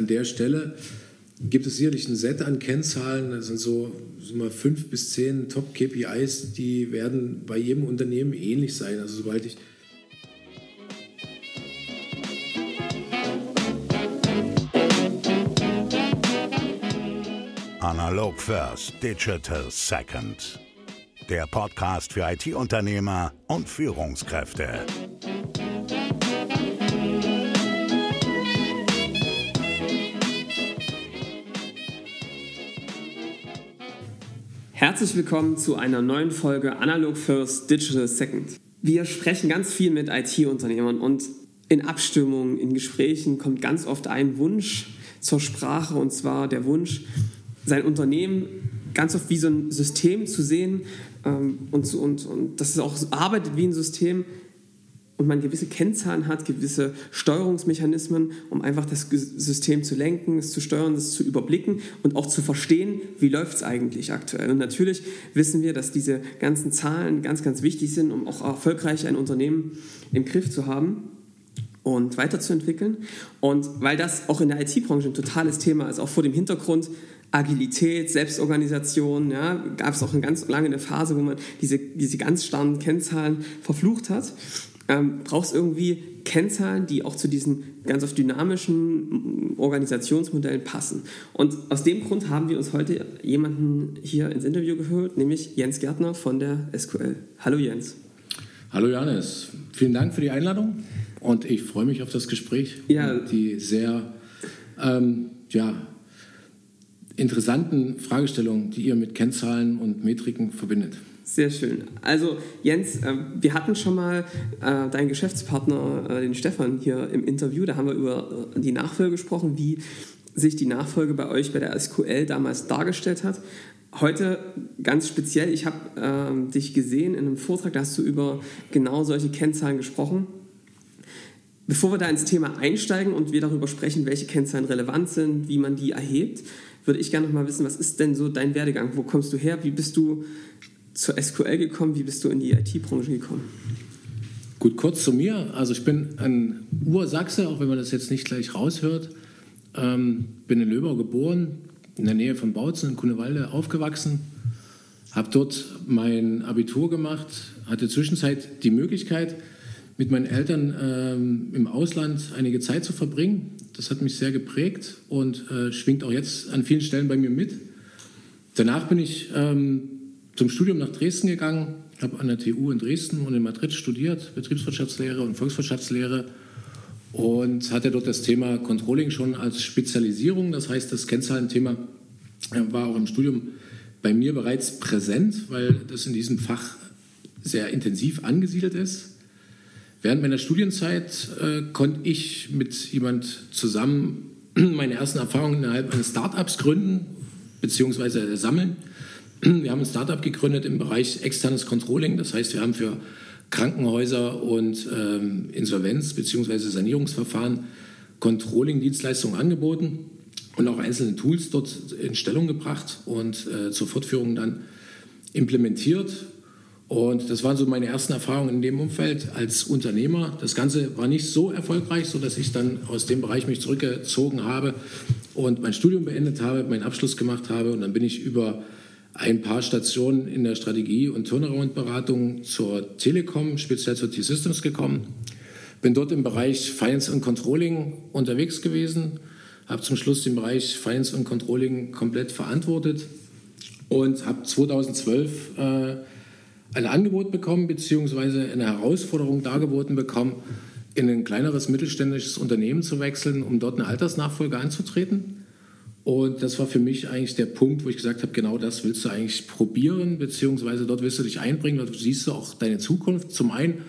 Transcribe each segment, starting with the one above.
an der Stelle gibt es sicherlich ein Set an Kennzahlen, das sind so, so mal fünf bis zehn Top-KPIs, die werden bei jedem Unternehmen ähnlich sein. Also sobald ich Analog First, Digital Second. Der Podcast für IT-Unternehmer und Führungskräfte. Herzlich willkommen zu einer neuen Folge Analog First Digital Second. Wir sprechen ganz viel mit IT-Unternehmern und in Abstimmungen, in Gesprächen kommt ganz oft ein Wunsch zur Sprache und zwar der Wunsch, sein Unternehmen ganz oft wie so ein System zu sehen ähm, und, und, und dass es auch arbeitet wie ein System, und man gewisse Kennzahlen hat, gewisse Steuerungsmechanismen, um einfach das System zu lenken, es zu steuern, es zu überblicken und auch zu verstehen, wie läuft es eigentlich aktuell. Und natürlich wissen wir, dass diese ganzen Zahlen ganz, ganz wichtig sind, um auch erfolgreich ein Unternehmen im Griff zu haben und weiterzuentwickeln. Und weil das auch in der IT-Branche ein totales Thema ist, auch vor dem Hintergrund Agilität, Selbstorganisation, ja, gab es auch eine ganz lange eine Phase, wo man diese, diese ganz starren Kennzahlen verflucht hat ähm, brauchst irgendwie Kennzahlen, die auch zu diesen ganz oft dynamischen Organisationsmodellen passen. Und aus dem Grund haben wir uns heute jemanden hier ins Interview geholt, nämlich Jens Gärtner von der SQL. Hallo Jens. Hallo Janis, vielen Dank für die Einladung und ich freue mich auf das Gespräch. Ja. Die sehr ähm, ja, interessanten Fragestellungen, die ihr mit Kennzahlen und Metriken verbindet. Sehr schön. Also Jens, äh, wir hatten schon mal äh, deinen Geschäftspartner, äh, den Stefan, hier im Interview. Da haben wir über die Nachfolge gesprochen, wie sich die Nachfolge bei euch bei der SQL damals dargestellt hat. Heute ganz speziell, ich habe äh, dich gesehen in einem Vortrag, da hast du über genau solche Kennzahlen gesprochen. Bevor wir da ins Thema einsteigen und wir darüber sprechen, welche Kennzahlen relevant sind, wie man die erhebt, würde ich gerne noch mal wissen, was ist denn so dein Werdegang? Wo kommst du her? Wie bist du zur SQL gekommen? Wie bist du in die IT-Branche gekommen? Gut, kurz zu mir. Also ich bin ein Ursachse, auch wenn man das jetzt nicht gleich raushört. Ähm, bin in Löbau geboren, in der Nähe von Bautzen in Kunewalde aufgewachsen. Habe dort mein Abitur gemacht, hatte zwischenzeit die Möglichkeit, mit meinen Eltern ähm, im Ausland einige Zeit zu verbringen. Das hat mich sehr geprägt und äh, schwingt auch jetzt an vielen Stellen bei mir mit. Danach bin ich ähm, zum Studium nach Dresden gegangen, habe an der TU in Dresden und in Madrid studiert, Betriebswirtschaftslehre und Volkswirtschaftslehre und hatte dort das Thema Controlling schon als Spezialisierung. Das heißt, das Kennzahlenthema äh, war auch im Studium bei mir bereits präsent, weil das in diesem Fach sehr intensiv angesiedelt ist. Während meiner Studienzeit äh, konnte ich mit jemand zusammen meine ersten Erfahrungen innerhalb eines Startups gründen bzw. sammeln. Wir haben ein Startup gegründet im Bereich externes Controlling. Das heißt, wir haben für Krankenhäuser und ähm, Insolvenz- bzw. Sanierungsverfahren Controlling-Dienstleistungen angeboten und auch einzelne Tools dort in Stellung gebracht und äh, zur Fortführung dann implementiert. Und das waren so meine ersten Erfahrungen in dem Umfeld als Unternehmer. Das Ganze war nicht so erfolgreich, sodass ich dann aus dem Bereich mich zurückgezogen habe und mein Studium beendet habe, meinen Abschluss gemacht habe. Und dann bin ich über ein paar Stationen in der Strategie- und Turnaround-Beratung zur Telekom, speziell zur T-Systems gekommen. Bin dort im Bereich Finance und Controlling unterwegs gewesen, habe zum Schluss den Bereich Finance und Controlling komplett verantwortet und habe 2012 äh, ein Angebot bekommen, beziehungsweise eine Herausforderung dargeboten bekommen, in ein kleineres mittelständisches Unternehmen zu wechseln, um dort eine Altersnachfolge anzutreten. Und das war für mich eigentlich der Punkt, wo ich gesagt habe, genau das willst du eigentlich probieren, beziehungsweise dort willst du dich einbringen, dort siehst du auch deine Zukunft. Zum einen,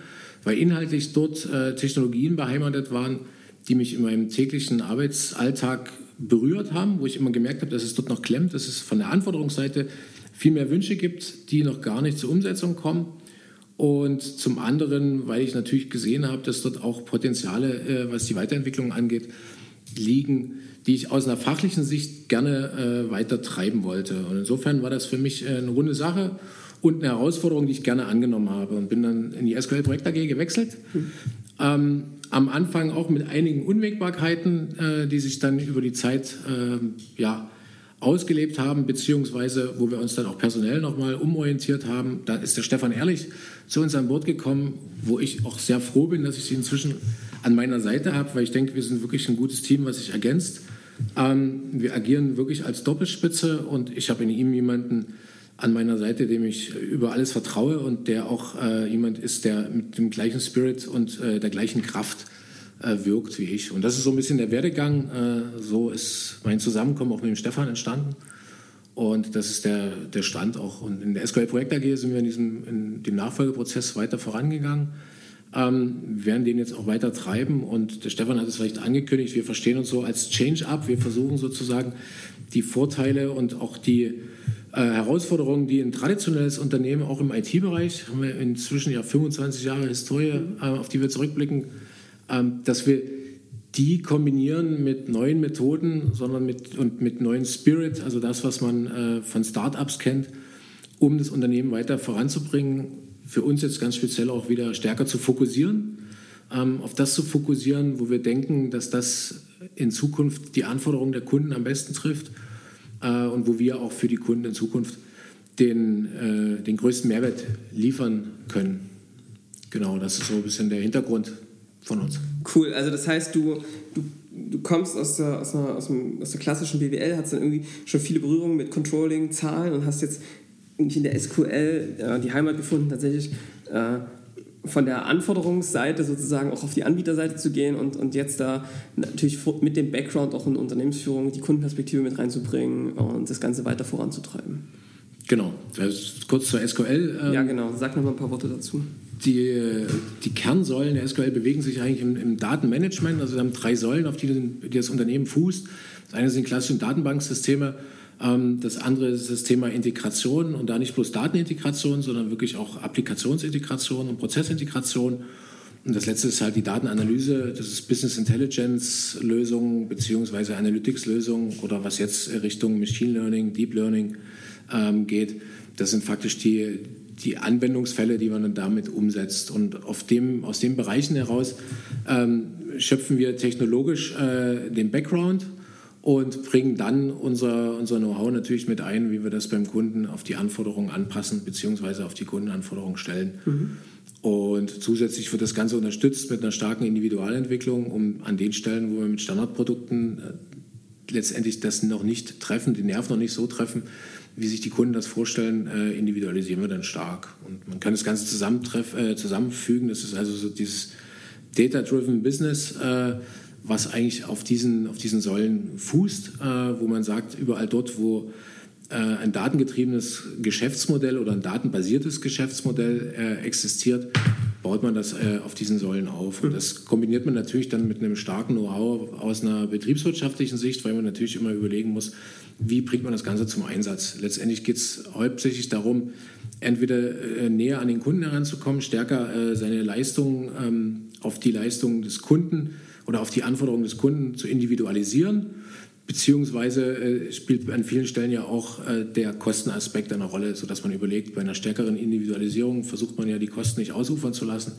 weil inhaltlich dort äh, Technologien beheimatet waren, die mich in meinem täglichen Arbeitsalltag berührt haben, wo ich immer gemerkt habe, dass es dort noch klemmt, dass es von der Anforderungsseite viel mehr Wünsche gibt, die noch gar nicht zur Umsetzung kommen. Und zum anderen, weil ich natürlich gesehen habe, dass dort auch Potenziale, äh, was die Weiterentwicklung angeht, liegen, die ich aus einer fachlichen Sicht gerne äh, weiter treiben wollte. Und insofern war das für mich äh, eine runde Sache und eine Herausforderung, die ich gerne angenommen habe und bin dann in die SQL Projekt AG gewechselt. Mhm. Ähm, am Anfang auch mit einigen Unwägbarkeiten, äh, die sich dann über die Zeit äh, ja, ausgelebt haben, beziehungsweise wo wir uns dann auch personell nochmal umorientiert haben. Da ist der Stefan Ehrlich zu uns an Bord gekommen, wo ich auch sehr froh bin, dass ich sie inzwischen an meiner Seite habe, weil ich denke, wir sind wirklich ein gutes Team, was sich ergänzt. Ähm, wir agieren wirklich als Doppelspitze und ich habe in ihm jemanden an meiner Seite, dem ich über alles vertraue und der auch äh, jemand ist, der mit dem gleichen Spirit und äh, der gleichen Kraft äh, wirkt wie ich. Und das ist so ein bisschen der Werdegang. Äh, so ist mein Zusammenkommen auch mit dem Stefan entstanden. Und das ist der, der Stand auch. Und in der SQL Projekt AG sind wir in, diesem, in dem Nachfolgeprozess weiter vorangegangen. Ähm, wir werden den jetzt auch weiter treiben. Und der Stefan hat es vielleicht angekündigt, wir verstehen uns so als Change-up. Wir versuchen sozusagen die Vorteile und auch die äh, Herausforderungen, die ein traditionelles Unternehmen auch im IT-Bereich, haben wir inzwischen ja 25 Jahre Historie, äh, auf die wir zurückblicken, dass wir die kombinieren mit neuen Methoden, sondern mit, und mit neuen Spirit, also das, was man äh, von Startups kennt, um das Unternehmen weiter voranzubringen. Für uns jetzt ganz speziell auch wieder stärker zu fokussieren, ähm, auf das zu fokussieren, wo wir denken, dass das in Zukunft die Anforderungen der Kunden am besten trifft äh, und wo wir auch für die Kunden in Zukunft den, äh, den größten Mehrwert liefern können. Genau, das ist so ein bisschen der Hintergrund von uns. Cool, also das heißt, du, du, du kommst aus der, aus, einer, aus, dem, aus der klassischen BWL, hast dann irgendwie schon viele Berührungen mit Controlling, Zahlen und hast jetzt in der SQL äh, die Heimat gefunden, tatsächlich äh, von der Anforderungsseite sozusagen auch auf die Anbieterseite zu gehen und, und jetzt da natürlich mit dem Background auch in Unternehmensführung die Kundenperspektive mit reinzubringen und das Ganze weiter voranzutreiben. Genau, kurz zur SQL. Ähm, ja, genau, sag noch mal ein paar Worte dazu die, die Kernsäulen der SQL bewegen sich eigentlich im, im Datenmanagement. Also wir haben drei Säulen, auf die, die, das Unternehmen fußt. Das eine sind klassische Datenbanksysteme. Ähm, das andere ist das Thema Integration und da nicht bloß Datenintegration, sondern wirklich auch Applikationsintegration und Prozessintegration. Und das letzte ist halt die Datenanalyse, das ist Business Intelligence Lösungen beziehungsweise Analytics Lösungen oder was jetzt Richtung Machine Learning, Deep Learning ähm, geht. Das sind faktisch die, die Anwendungsfälle, die man dann damit umsetzt. Und dem, aus den Bereichen heraus ähm, schöpfen wir technologisch äh, den Background und bringen dann unser, unser Know-how natürlich mit ein, wie wir das beim Kunden auf die Anforderungen anpassen bzw. auf die Kundenanforderungen stellen. Mhm. Und zusätzlich wird das Ganze unterstützt mit einer starken Individualentwicklung, um an den Stellen, wo wir mit Standardprodukten äh, letztendlich das noch nicht treffen, den Nerv noch nicht so treffen, wie sich die Kunden das vorstellen, äh, individualisieren wir dann stark. Und man kann das Ganze äh, zusammenfügen. Das ist also so dieses Data-Driven Business, äh, was eigentlich auf diesen, auf diesen Säulen fußt, äh, wo man sagt, überall dort, wo äh, ein datengetriebenes Geschäftsmodell oder ein datenbasiertes Geschäftsmodell äh, existiert, baut man das auf diesen Säulen auf. Und das kombiniert man natürlich dann mit einem starken Know-how aus einer betriebswirtschaftlichen Sicht, weil man natürlich immer überlegen muss, wie bringt man das Ganze zum Einsatz. Letztendlich geht es hauptsächlich darum, entweder äh, näher an den Kunden heranzukommen, stärker äh, seine Leistungen ähm, auf die Leistungen des Kunden oder auf die Anforderungen des Kunden zu individualisieren, beziehungsweise äh, spielt an vielen Stellen ja auch äh, der Kostenaspekt eine Rolle, sodass man überlegt, bei einer stärkeren Individualisierung versucht man ja die Kosten nicht ausufern zu lassen,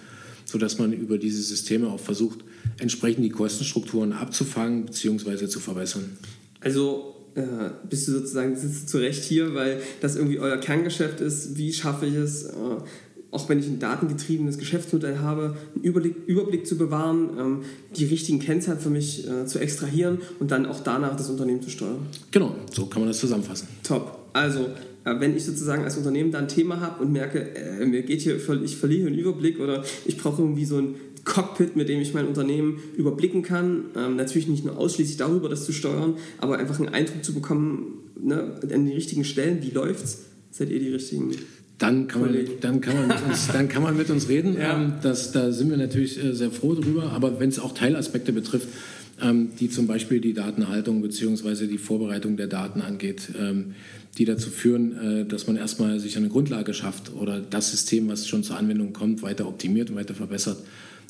sodass man über diese Systeme auch versucht, entsprechend die Kostenstrukturen abzufangen bzw. zu verbessern. Also äh, bist du sozusagen sitzt zu Recht hier, weil das irgendwie euer Kerngeschäft ist. Wie schaffe ich es, äh, auch wenn ich ein datengetriebenes Geschäftsmodell habe, einen Überblick, Überblick zu bewahren, ähm, die richtigen Kennzahlen für mich äh, zu extrahieren und dann auch danach das Unternehmen zu steuern? Genau, so kann man das zusammenfassen. Top. Also, äh, wenn ich sozusagen als Unternehmen da ein Thema habe und merke, äh, mir geht hier, ich verliere einen Überblick oder ich brauche irgendwie so ein Cockpit, mit dem ich mein Unternehmen überblicken kann. Ähm, natürlich nicht nur ausschließlich darüber, das zu steuern, aber einfach einen Eindruck zu bekommen, ne, an den richtigen Stellen, wie läuft es? Seid ihr die richtigen? Dann kann, man, dann, kann man mit uns, dann kann man mit uns reden. Ja. Ähm, das, da sind wir natürlich äh, sehr froh drüber. Aber wenn es auch Teilaspekte betrifft, ähm, die zum Beispiel die Datenhaltung bzw. die Vorbereitung der Daten angeht, ähm, die dazu führen, äh, dass man erstmal sich eine Grundlage schafft oder das System, was schon zur Anwendung kommt, weiter optimiert und weiter verbessert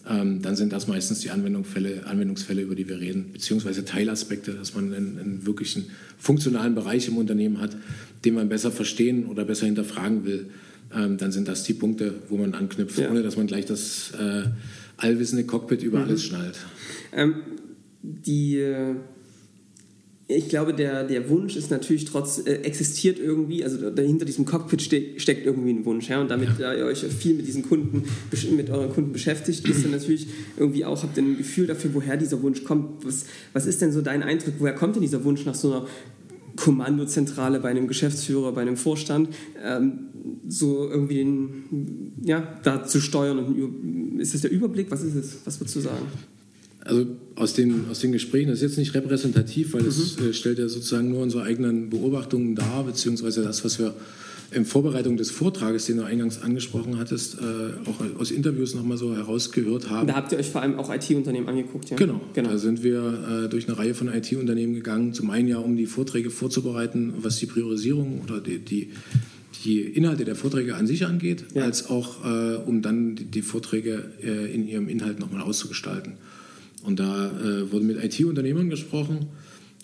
ähm, dann sind das meistens die Anwendungsfälle, Anwendungsfälle, über die wir reden, beziehungsweise Teilaspekte, dass man einen, einen wirklichen funktionalen Bereich im Unternehmen hat, den man besser verstehen oder besser hinterfragen will. Ähm, dann sind das die Punkte, wo man anknüpft, ja. ohne dass man gleich das äh, allwissende Cockpit über mhm. alles schnallt. Ähm, die, äh, ich glaube, der, der Wunsch ist natürlich trotz, äh, existiert irgendwie, also dahinter diesem Cockpit ste steckt irgendwie ein Wunsch. Ja? Und damit ja. ihr euch viel mit diesen Kunden, mit euren Kunden beschäftigt, ist dann natürlich irgendwie auch, habt ihr ein Gefühl dafür, woher dieser Wunsch kommt. Was, was ist denn so dein Eindruck, woher kommt denn dieser Wunsch nach so einer Kommandozentrale bei einem Geschäftsführer, bei einem Vorstand, ähm, so irgendwie den, ja, da zu steuern. Und ist das der Überblick? Was ist es? Was würdest du sagen? Also aus den, aus den Gesprächen, das ist jetzt nicht repräsentativ, weil es mhm. äh, stellt ja sozusagen nur unsere eigenen Beobachtungen dar, beziehungsweise das, was wir in Vorbereitung des Vortrages, den du eingangs angesprochen hattest, äh, auch aus Interviews nochmal so herausgehört haben. Da habt ihr euch vor allem auch IT-Unternehmen angeguckt, ja? Genau, genau. Da sind wir äh, durch eine Reihe von IT-Unternehmen gegangen, zum einen ja, um die Vorträge vorzubereiten, was die Priorisierung oder die, die, die Inhalte der Vorträge an sich angeht, ja. als auch äh, um dann die, die Vorträge äh, in ihrem Inhalt nochmal auszugestalten. Und da äh, wurde mit IT-Unternehmern gesprochen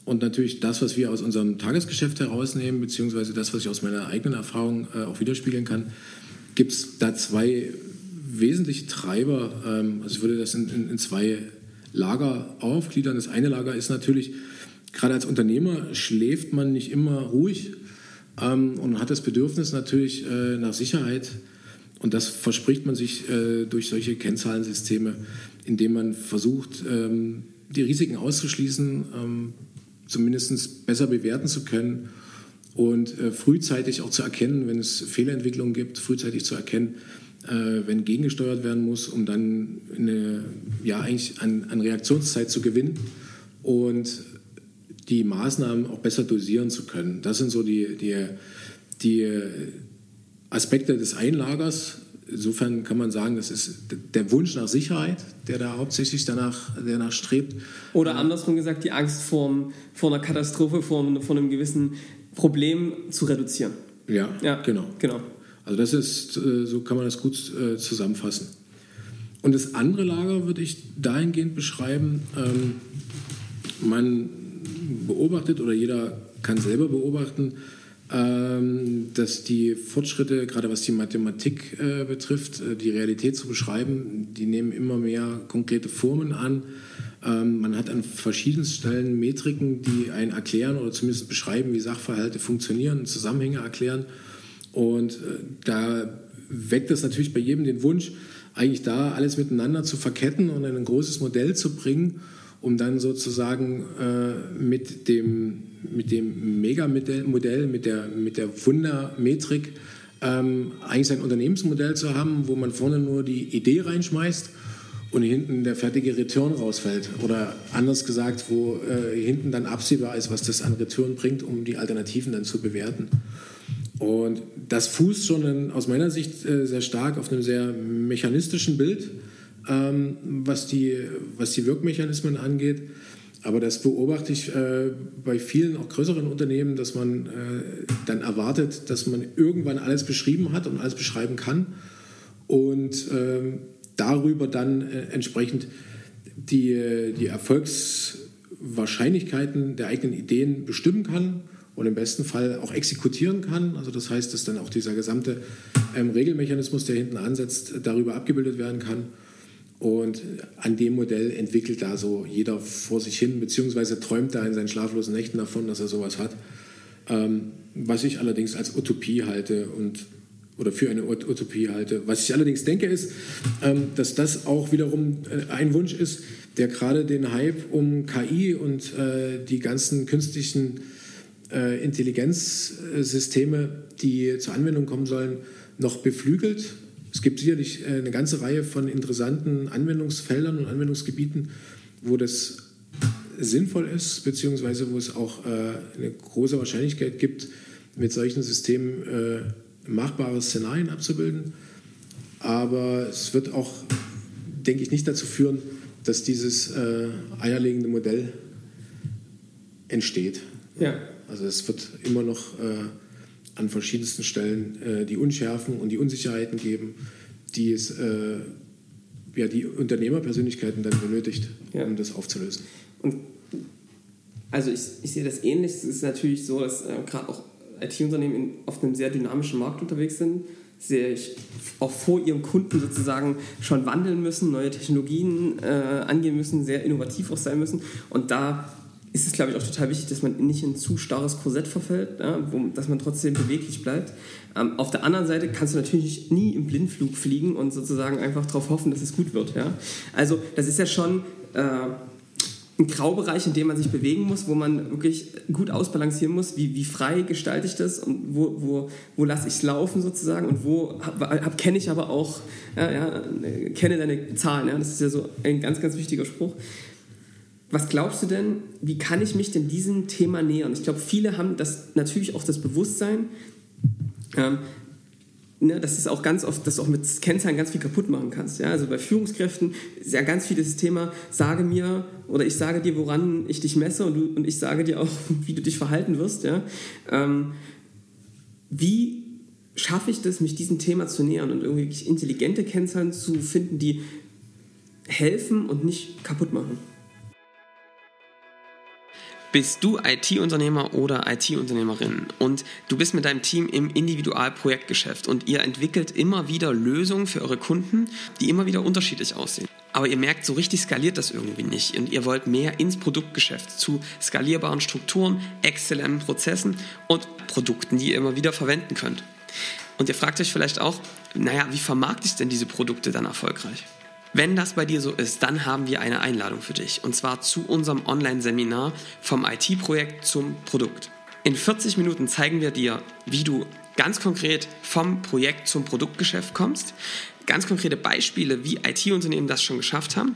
und natürlich das, was wir aus unserem Tagesgeschäft herausnehmen, beziehungsweise das, was ich aus meiner eigenen Erfahrung äh, auch widerspiegeln kann, gibt es da zwei wesentliche Treiber. Ähm, also ich würde das in, in, in zwei Lager aufgliedern. Das eine Lager ist natürlich, gerade als Unternehmer schläft man nicht immer ruhig ähm, und hat das Bedürfnis natürlich äh, nach Sicherheit. Und das verspricht man sich äh, durch solche Kennzahlensysteme indem man versucht, ähm, die Risiken auszuschließen, ähm, zumindest besser bewerten zu können und äh, frühzeitig auch zu erkennen, wenn es Fehlerentwicklungen gibt, frühzeitig zu erkennen, äh, wenn gegengesteuert werden muss, um dann eine, ja, eigentlich an, an Reaktionszeit zu gewinnen und die Maßnahmen auch besser dosieren zu können. Das sind so die, die, die Aspekte des Einlagers, insofern kann man sagen, das ist der Wunsch nach Sicherheit, der da hauptsächlich danach, danach strebt. Oder andersrum gesagt, die Angst vor, vor einer Katastrophe, vor, vor einem gewissen Problem zu reduzieren. Ja, ja genau. genau. Also das ist, äh, so kann man das gut äh, zusammenfassen. Und das andere Lager würde ich dahingehend beschreiben, ähm, man beobachtet oder jeder kann selber beobachten, dass die Fortschritte, gerade was die Mathematik äh, betrifft, äh, die Realität zu beschreiben, die nehmen immer mehr konkrete Formen an. Ähm, man hat an verschiedenen Stellen Metriken, die einen erklären oder zumindest beschreiben, wie Sachverhalte funktionieren, Zusammenhänge erklären. Und äh, da weckt es natürlich bei jedem den Wunsch, eigentlich da alles miteinander zu verketten und in ein großes Modell zu bringen, um dann sozusagen äh, mit dem mit dem Megamodell, mit der, mit der Wundermetrik, ähm, eigentlich ein Unternehmensmodell zu haben, wo man vorne nur die Idee reinschmeißt und hinten der fertige Return rausfällt. Oder anders gesagt, wo äh, hinten dann absehbar ist, was das an Return bringt, um die Alternativen dann zu bewerten. Und das fußt schon in, aus meiner Sicht äh, sehr stark auf einem sehr mechanistischen Bild, ähm, was, die, was die Wirkmechanismen angeht. Aber das beobachte ich äh, bei vielen auch größeren Unternehmen, dass man äh, dann erwartet, dass man irgendwann alles beschrieben hat und alles beschreiben kann und ähm, darüber dann äh, entsprechend die, die Erfolgswahrscheinlichkeiten der eigenen Ideen bestimmen kann und im besten Fall auch exekutieren kann. Also das heißt, dass dann auch dieser gesamte ähm, Regelmechanismus, der hinten ansetzt, darüber abgebildet werden kann. Und an dem Modell entwickelt da so jeder vor sich hin, beziehungsweise träumt da in seinen schlaflosen Nächten davon, dass er sowas hat. Ähm, was ich allerdings als Utopie halte und oder für eine Utopie halte. Was ich allerdings denke, ist, ähm, dass das auch wiederum äh, ein Wunsch ist, der gerade den Hype um KI und äh, die ganzen künstlichen äh, Intelligenzsysteme, die zur Anwendung kommen sollen, noch beflügelt es gibt sicherlich äh, eine ganze Reihe von interessanten Anwendungsfeldern und Anwendungsgebieten, wo das sinnvoll ist, beziehungsweise wo es auch äh, eine große Wahrscheinlichkeit gibt, mit solchen Systemen äh, machbare Szenarien abzubilden. Aber es wird auch, denke ich, nicht dazu führen, dass dieses eierlegende Modell entsteht. Ja. Also es wird immer noch an verschiedensten Stellen äh, die Unschärfen und die Unsicherheiten geben, die es äh, ja, die Unternehmerpersönlichkeiten dann benötigt, ja. um das aufzulösen. Und also ich, ich sehe das ähnlich. Es ist natürlich so, dass äh, gerade auch IT-Unternehmen auf einem sehr dynamischen Markt unterwegs sind. sich auch vor ihrem Kunden sozusagen schon wandeln müssen, neue Technologien äh, angehen müssen, sehr innovativ auch sein müssen. Und da ist es, glaube ich, auch total wichtig, dass man nicht in zu starres Korsett verfällt, ja, wo, dass man trotzdem beweglich bleibt. Ähm, auf der anderen Seite kannst du natürlich nie im Blindflug fliegen und sozusagen einfach darauf hoffen, dass es gut wird. Ja? Also das ist ja schon äh, ein Graubereich, in dem man sich bewegen muss, wo man wirklich gut ausbalancieren muss, wie, wie frei gestalte ich das und wo, wo, wo lasse ich es laufen sozusagen und wo kenne ich aber auch, ja, ja, kenne deine Zahlen. Das ist ja so ein ganz, ganz wichtiger Spruch. Was glaubst du denn, wie kann ich mich denn diesem Thema nähern? Ich glaube, viele haben das natürlich auch das Bewusstsein, ähm, ne, das ist auch ganz oft, dass du auch mit Kennzahlen ganz viel kaputt machen kannst. Ja? Also bei Führungskräften ist ja ganz viel das Thema, sage mir oder ich sage dir, woran ich dich messe und, du, und ich sage dir auch, wie du dich verhalten wirst. Ja? Ähm, wie schaffe ich das, mich diesem Thema zu nähern und irgendwie intelligente Kennzahlen zu finden, die helfen und nicht kaputt machen? Bist du IT-Unternehmer oder IT-Unternehmerin und du bist mit deinem Team im Individualprojektgeschäft und ihr entwickelt immer wieder Lösungen für eure Kunden, die immer wieder unterschiedlich aussehen. Aber ihr merkt, so richtig skaliert das irgendwie nicht und ihr wollt mehr ins Produktgeschäft zu skalierbaren Strukturen, exzellenten Prozessen und Produkten, die ihr immer wieder verwenden könnt. Und ihr fragt euch vielleicht auch, naja, wie vermarkte ich denn diese Produkte dann erfolgreich? Wenn das bei dir so ist, dann haben wir eine Einladung für dich und zwar zu unserem Online-Seminar vom IT-Projekt zum Produkt. In 40 Minuten zeigen wir dir, wie du ganz konkret vom Projekt zum Produktgeschäft kommst, ganz konkrete Beispiele, wie IT-Unternehmen das schon geschafft haben,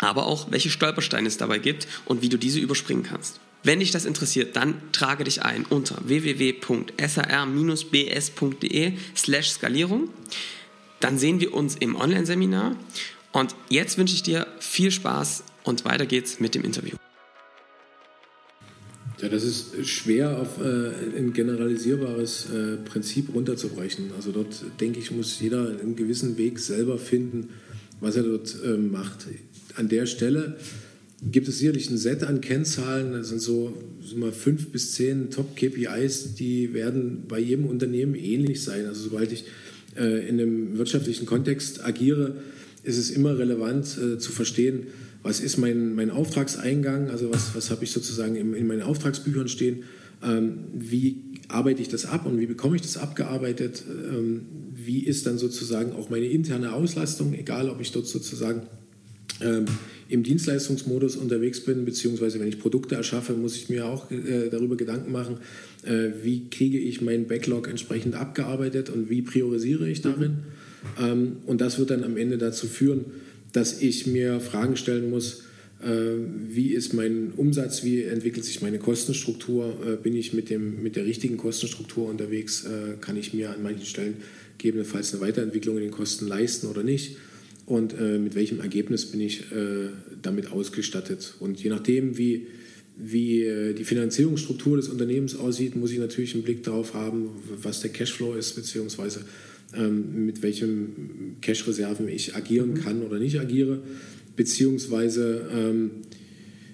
aber auch welche Stolpersteine es dabei gibt und wie du diese überspringen kannst. Wenn dich das interessiert, dann trage dich ein unter www.sar-bs.de slash Skalierung dann sehen wir uns im Online-Seminar. Und jetzt wünsche ich dir viel Spaß und weiter geht's mit dem Interview. Ja, das ist schwer auf äh, ein generalisierbares äh, Prinzip runterzubrechen. Also dort, denke ich, muss jeder einen gewissen Weg selber finden, was er dort äh, macht. An der Stelle gibt es sicherlich ein Set an Kennzahlen, das sind so, so mal fünf bis zehn Top-KPIs, die werden bei jedem Unternehmen ähnlich sein. Also sobald ich äh, in einem wirtschaftlichen Kontext agiere, ist es immer relevant äh, zu verstehen, was ist mein, mein Auftragseingang, also was, was habe ich sozusagen in, in meinen Auftragsbüchern stehen, ähm, wie arbeite ich das ab und wie bekomme ich das abgearbeitet, ähm, wie ist dann sozusagen auch meine interne Auslastung, egal ob ich dort sozusagen ähm, im Dienstleistungsmodus unterwegs bin, beziehungsweise wenn ich Produkte erschaffe, muss ich mir auch äh, darüber Gedanken machen, wie kriege ich meinen Backlog entsprechend abgearbeitet und wie priorisiere ich darin. Ähm, und das wird dann am Ende dazu führen, dass ich mir Fragen stellen muss, äh, wie ist mein Umsatz, wie entwickelt sich meine Kostenstruktur, äh, bin ich mit, dem, mit der richtigen Kostenstruktur unterwegs, äh, kann ich mir an manchen Stellen gegebenenfalls eine Weiterentwicklung in den Kosten leisten oder nicht und äh, mit welchem Ergebnis bin ich äh, damit ausgestattet. Und je nachdem, wie, wie äh, die Finanzierungsstruktur des Unternehmens aussieht, muss ich natürlich einen Blick darauf haben, was der Cashflow ist, beziehungsweise ähm, mit welchen Cash-Reserven ich agieren mhm. kann oder nicht agiere, beziehungsweise ähm,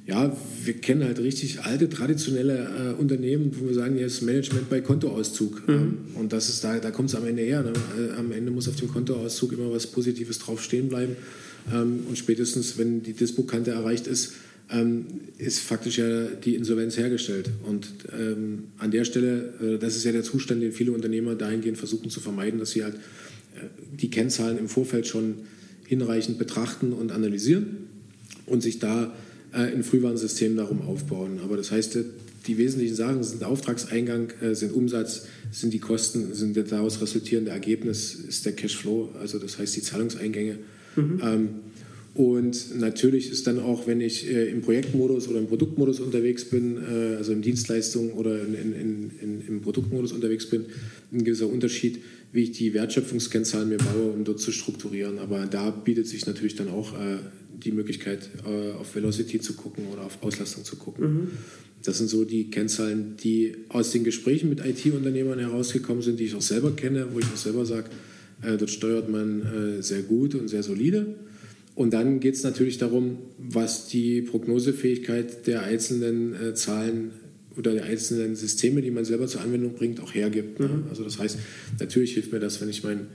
ja, wir kennen halt richtig alte, traditionelle äh, Unternehmen, wo wir sagen, jetzt Management bei Kontoauszug. Mhm. Ähm, und das ist da, da kommt es am Ende her. Ne? Äh, am Ende muss auf dem Kontoauszug immer was Positives drauf stehen bleiben. Ähm, und spätestens, wenn die Dispokante erreicht ist, ähm, ist faktisch ja die Insolvenz hergestellt. Und ähm, an der Stelle, äh, das ist ja der Zustand, den viele Unternehmer dahingehend versuchen zu vermeiden, dass sie halt äh, die Kennzahlen im Vorfeld schon hinreichend betrachten und analysieren und sich da äh, ein Frühwarnsystem darum aufbauen. Aber das heißt, die wesentlichen Sachen sind Auftragseingang, äh, sind Umsatz, sind die Kosten, sind das daraus resultierende Ergebnis, ist der Cashflow, also das heißt die Zahlungseingänge. Mhm. Ähm, und natürlich ist dann auch, wenn ich äh, im Projektmodus oder im Produktmodus unterwegs bin, äh, also in Dienstleistung oder in, in, in, im Produktmodus unterwegs bin, ein gewisser Unterschied, wie ich die Wertschöpfungskennzahlen mir baue, um dort zu strukturieren. Aber da bietet sich natürlich dann auch äh, die Möglichkeit, äh, auf Velocity zu gucken oder auf Auslastung zu gucken. Mhm. Das sind so die Kennzahlen, die aus den Gesprächen mit IT-Unternehmern herausgekommen sind, die ich auch selber kenne, wo ich auch selber sage, äh, dort steuert man äh, sehr gut und sehr solide. Und dann geht es natürlich darum, was die Prognosefähigkeit der einzelnen Zahlen oder die einzelnen Systeme, die man selber zur Anwendung bringt, auch hergibt. Ne? Also das heißt, natürlich hilft mir das, wenn ich mein,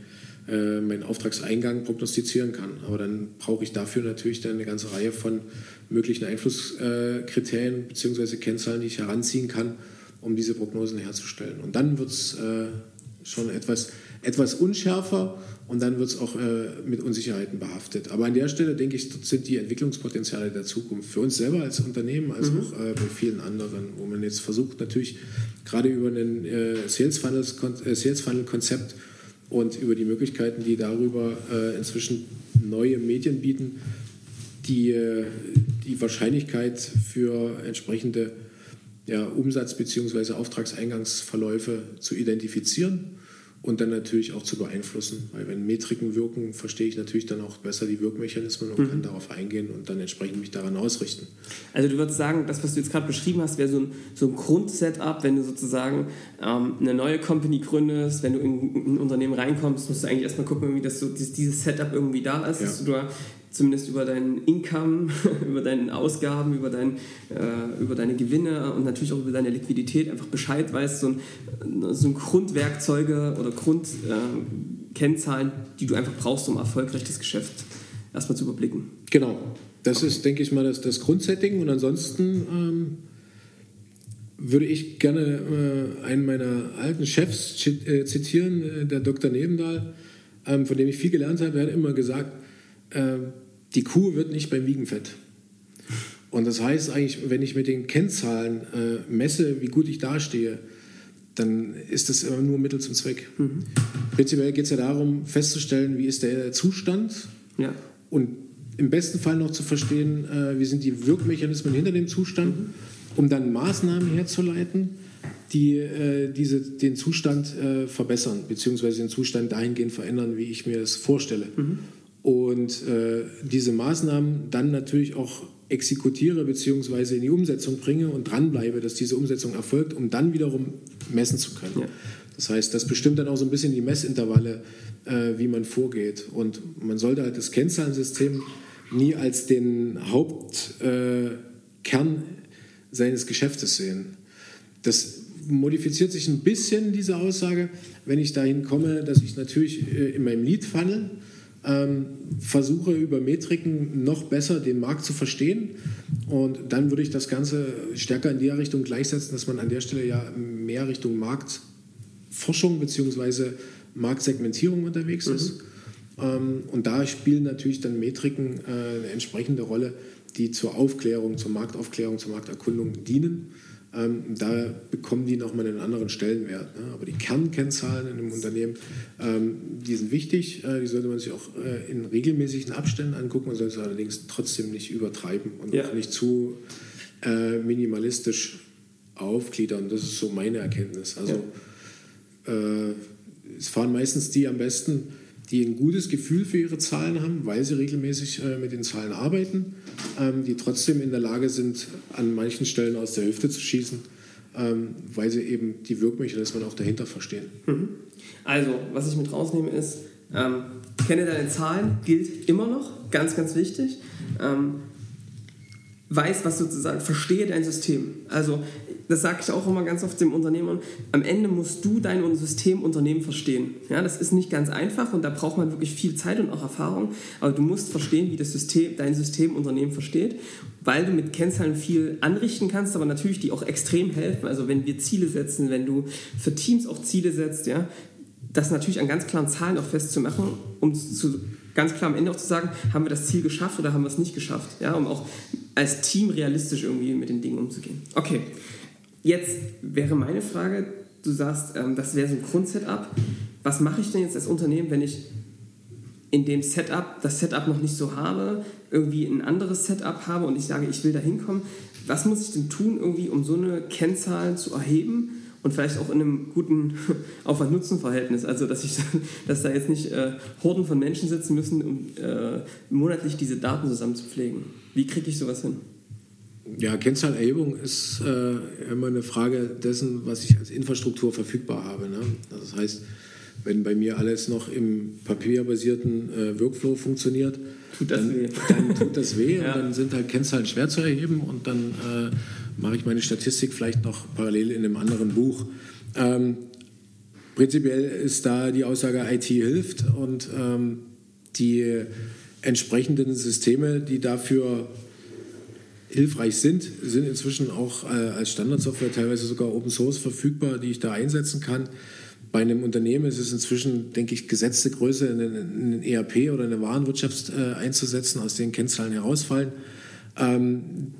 äh, meinen Auftragseingang prognostizieren kann. Aber dann brauche ich dafür natürlich dann eine ganze Reihe von möglichen Einflusskriterien bzw. Kennzahlen, die ich heranziehen kann, um diese Prognosen herzustellen. Und dann wird es äh, schon etwas, etwas unschärfer und dann wird es auch äh, mit Unsicherheiten behaftet. Aber an der Stelle denke ich, sind die Entwicklungspotenziale der Zukunft für uns selber als Unternehmen, als mhm. auch äh, bei vielen anderen, wo man jetzt versucht, natürlich gerade über ein äh, Sales Funnel-Konzept und über die Möglichkeiten, die darüber äh, inzwischen neue Medien bieten, die, äh, die Wahrscheinlichkeit für entsprechende ja, Umsatz- bzw. Auftragseingangsverläufe zu identifizieren und dann natürlich auch zu beeinflussen. Weil wenn Metriken wirken, verstehe ich natürlich dann auch besser die Wirkmechanismen und mhm. kann darauf eingehen und dann entsprechend mich daran ausrichten. Also du würdest sagen, das, was du jetzt gerade beschrieben hast, wäre so ein, so ein Grundsetup, wenn du sozusagen ähm, eine neue Company gründest, wenn du in, in, ein Unternehmen reinkommst, musst du eigentlich erstmal gucken, wie das so, dieses Setup irgendwie da ist, ja. dass du da zumindest über deinen Income, über deine Ausgaben, über, dein, äh, über deine Gewinne und natürlich auch über deine Liquidität einfach Bescheid weißt, so ein, so ein Grundwerkzeuge oder Grundkennzahlen, äh, die du einfach brauchst, um erfolgreich das Geschäft erstmal zu überblicken. Genau. Das okay. ist, denke ich mal, das, das Grundsetting und ansonsten ähm, würde ich gerne äh, einen meiner alten Chefs äh, zitieren, äh, der Dr. Nebendahl, ähm, von dem ich viel gelernt habe. Er hat immer gesagt, ähm, die Kuh wird nicht beim Wiegen fett. Und das heißt eigentlich, wenn ich mit den Kennzahlen äh, messe, wie gut ich dastehe, dann ist das immer nur Mittel zum Zweck. Mhm. Prinzipiell geht es ja darum, festzustellen, wie ist der Zustand ja. und im besten Fall noch zu verstehen, äh, wie sind die Wirkmechanismen hinter dem Zustand, mhm. um dann Maßnahmen herzuleiten, die äh, diese, den Zustand äh, verbessern, beziehungsweise den Zustand dahingehend verändern, wie ich mir das vorstelle. Mhm und äh, diese Maßnahmen dann natürlich auch exekutiere bzw. in die Umsetzung bringe und dranbleibe, dass diese Umsetzung erfolgt, um dann wiederum messen zu können. Ja. Das heißt, das bestimmt dann auch so ein bisschen die Messintervalle, äh, wie man vorgeht. Und man sollte halt das Kennzahlensystem nie als den Hauptkern äh, seines Geschäftes sehen. Das modifiziert sich ein bisschen, diese Aussage, wenn ich dahin komme, dass ich natürlich äh, in meinem Lead-Funnel ähm, versuche über Metriken noch besser den Markt zu verstehen. Und dann würde ich das Ganze stärker in der Richtung gleichsetzen, dass man an der Stelle ja mehr Richtung Marktforschung bzw. Marktsegmentierung unterwegs mhm. ist. Ähm, und da spielen natürlich dann Metriken äh, eine entsprechende Rolle, die zur Aufklärung, zur Marktaufklärung, zur Markterkundung dienen. Ähm, da bekommen die nochmal einen anderen Stellenwert. Ne? Aber die Kernkennzahlen in einem Unternehmen, ähm, die sind wichtig, äh, die sollte man sich auch äh, in regelmäßigen Abständen angucken. Man sollte es allerdings trotzdem nicht übertreiben und ja. auch nicht zu äh, minimalistisch aufgliedern. Das ist so meine Erkenntnis. Also ja. Äh, es fahren meistens die am besten, die ein gutes Gefühl für ihre Zahlen haben, weil sie regelmäßig äh, mit den Zahlen arbeiten, ähm, die trotzdem in der Lage sind, an manchen Stellen aus der Hüfte zu schießen, ähm, weil sie eben die Wirkmechanismen auch dahinter verstehen. Mhm. Also, was ich mit rausnehme ist, ähm, kenne deine Zahlen, gilt immer noch, ganz, ganz wichtig. Ähm, weiß, was sozusagen, verstehe dein System. Also das sage ich auch immer ganz oft dem Unternehmern, am Ende musst du dein System Unternehmen verstehen. Ja, das ist nicht ganz einfach und da braucht man wirklich viel Zeit und auch Erfahrung, aber du musst verstehen, wie das System, dein System Unternehmen versteht, weil du mit Kennzahlen viel anrichten kannst, aber natürlich die auch extrem helfen. Also wenn wir Ziele setzen, wenn du für Teams auch Ziele setzt, ja, das natürlich an ganz klaren Zahlen auch festzumachen, um zu, ganz klar am Ende auch zu sagen, haben wir das Ziel geschafft oder haben wir es nicht geschafft, ja, um auch als Team realistisch irgendwie mit den Dingen umzugehen. Okay, Jetzt wäre meine Frage, du sagst, ähm, das wäre so ein Grundsetup. Was mache ich denn jetzt als Unternehmen, wenn ich in dem Setup das Setup noch nicht so habe, irgendwie ein anderes Setup habe und ich sage, ich will da hinkommen? Was muss ich denn tun, irgendwie, um so eine Kennzahl zu erheben? und vielleicht auch in einem guten Aufwand-Nutzen-Verhältnis. Also, dass, ich, dass da jetzt nicht äh, Horden von Menschen sitzen müssen, um äh, monatlich diese Daten zusammen zu pflegen. Wie kriege ich sowas hin? Ja, Kennzahlerhebung ist äh, immer eine Frage dessen, was ich als Infrastruktur verfügbar habe. Ne? Das heißt, wenn bei mir alles noch im papierbasierten äh, Workflow funktioniert, tut dann, dann, tut das weh ja. und dann sind halt Kennzahlen schwer zu erheben und dann äh, mache ich meine Statistik vielleicht noch parallel in einem anderen Buch. Ähm, prinzipiell ist da die Aussage, IT hilft und ähm, die entsprechenden Systeme, die dafür hilfreich sind, sind inzwischen auch äh, als Standardsoftware teilweise sogar Open Source verfügbar, die ich da einsetzen kann. Bei einem Unternehmen ist es inzwischen, denke ich, gesetzte Größe, einen ERP oder eine Warenwirtschaft äh, einzusetzen, aus denen Kennzahlen herausfallen. Ähm,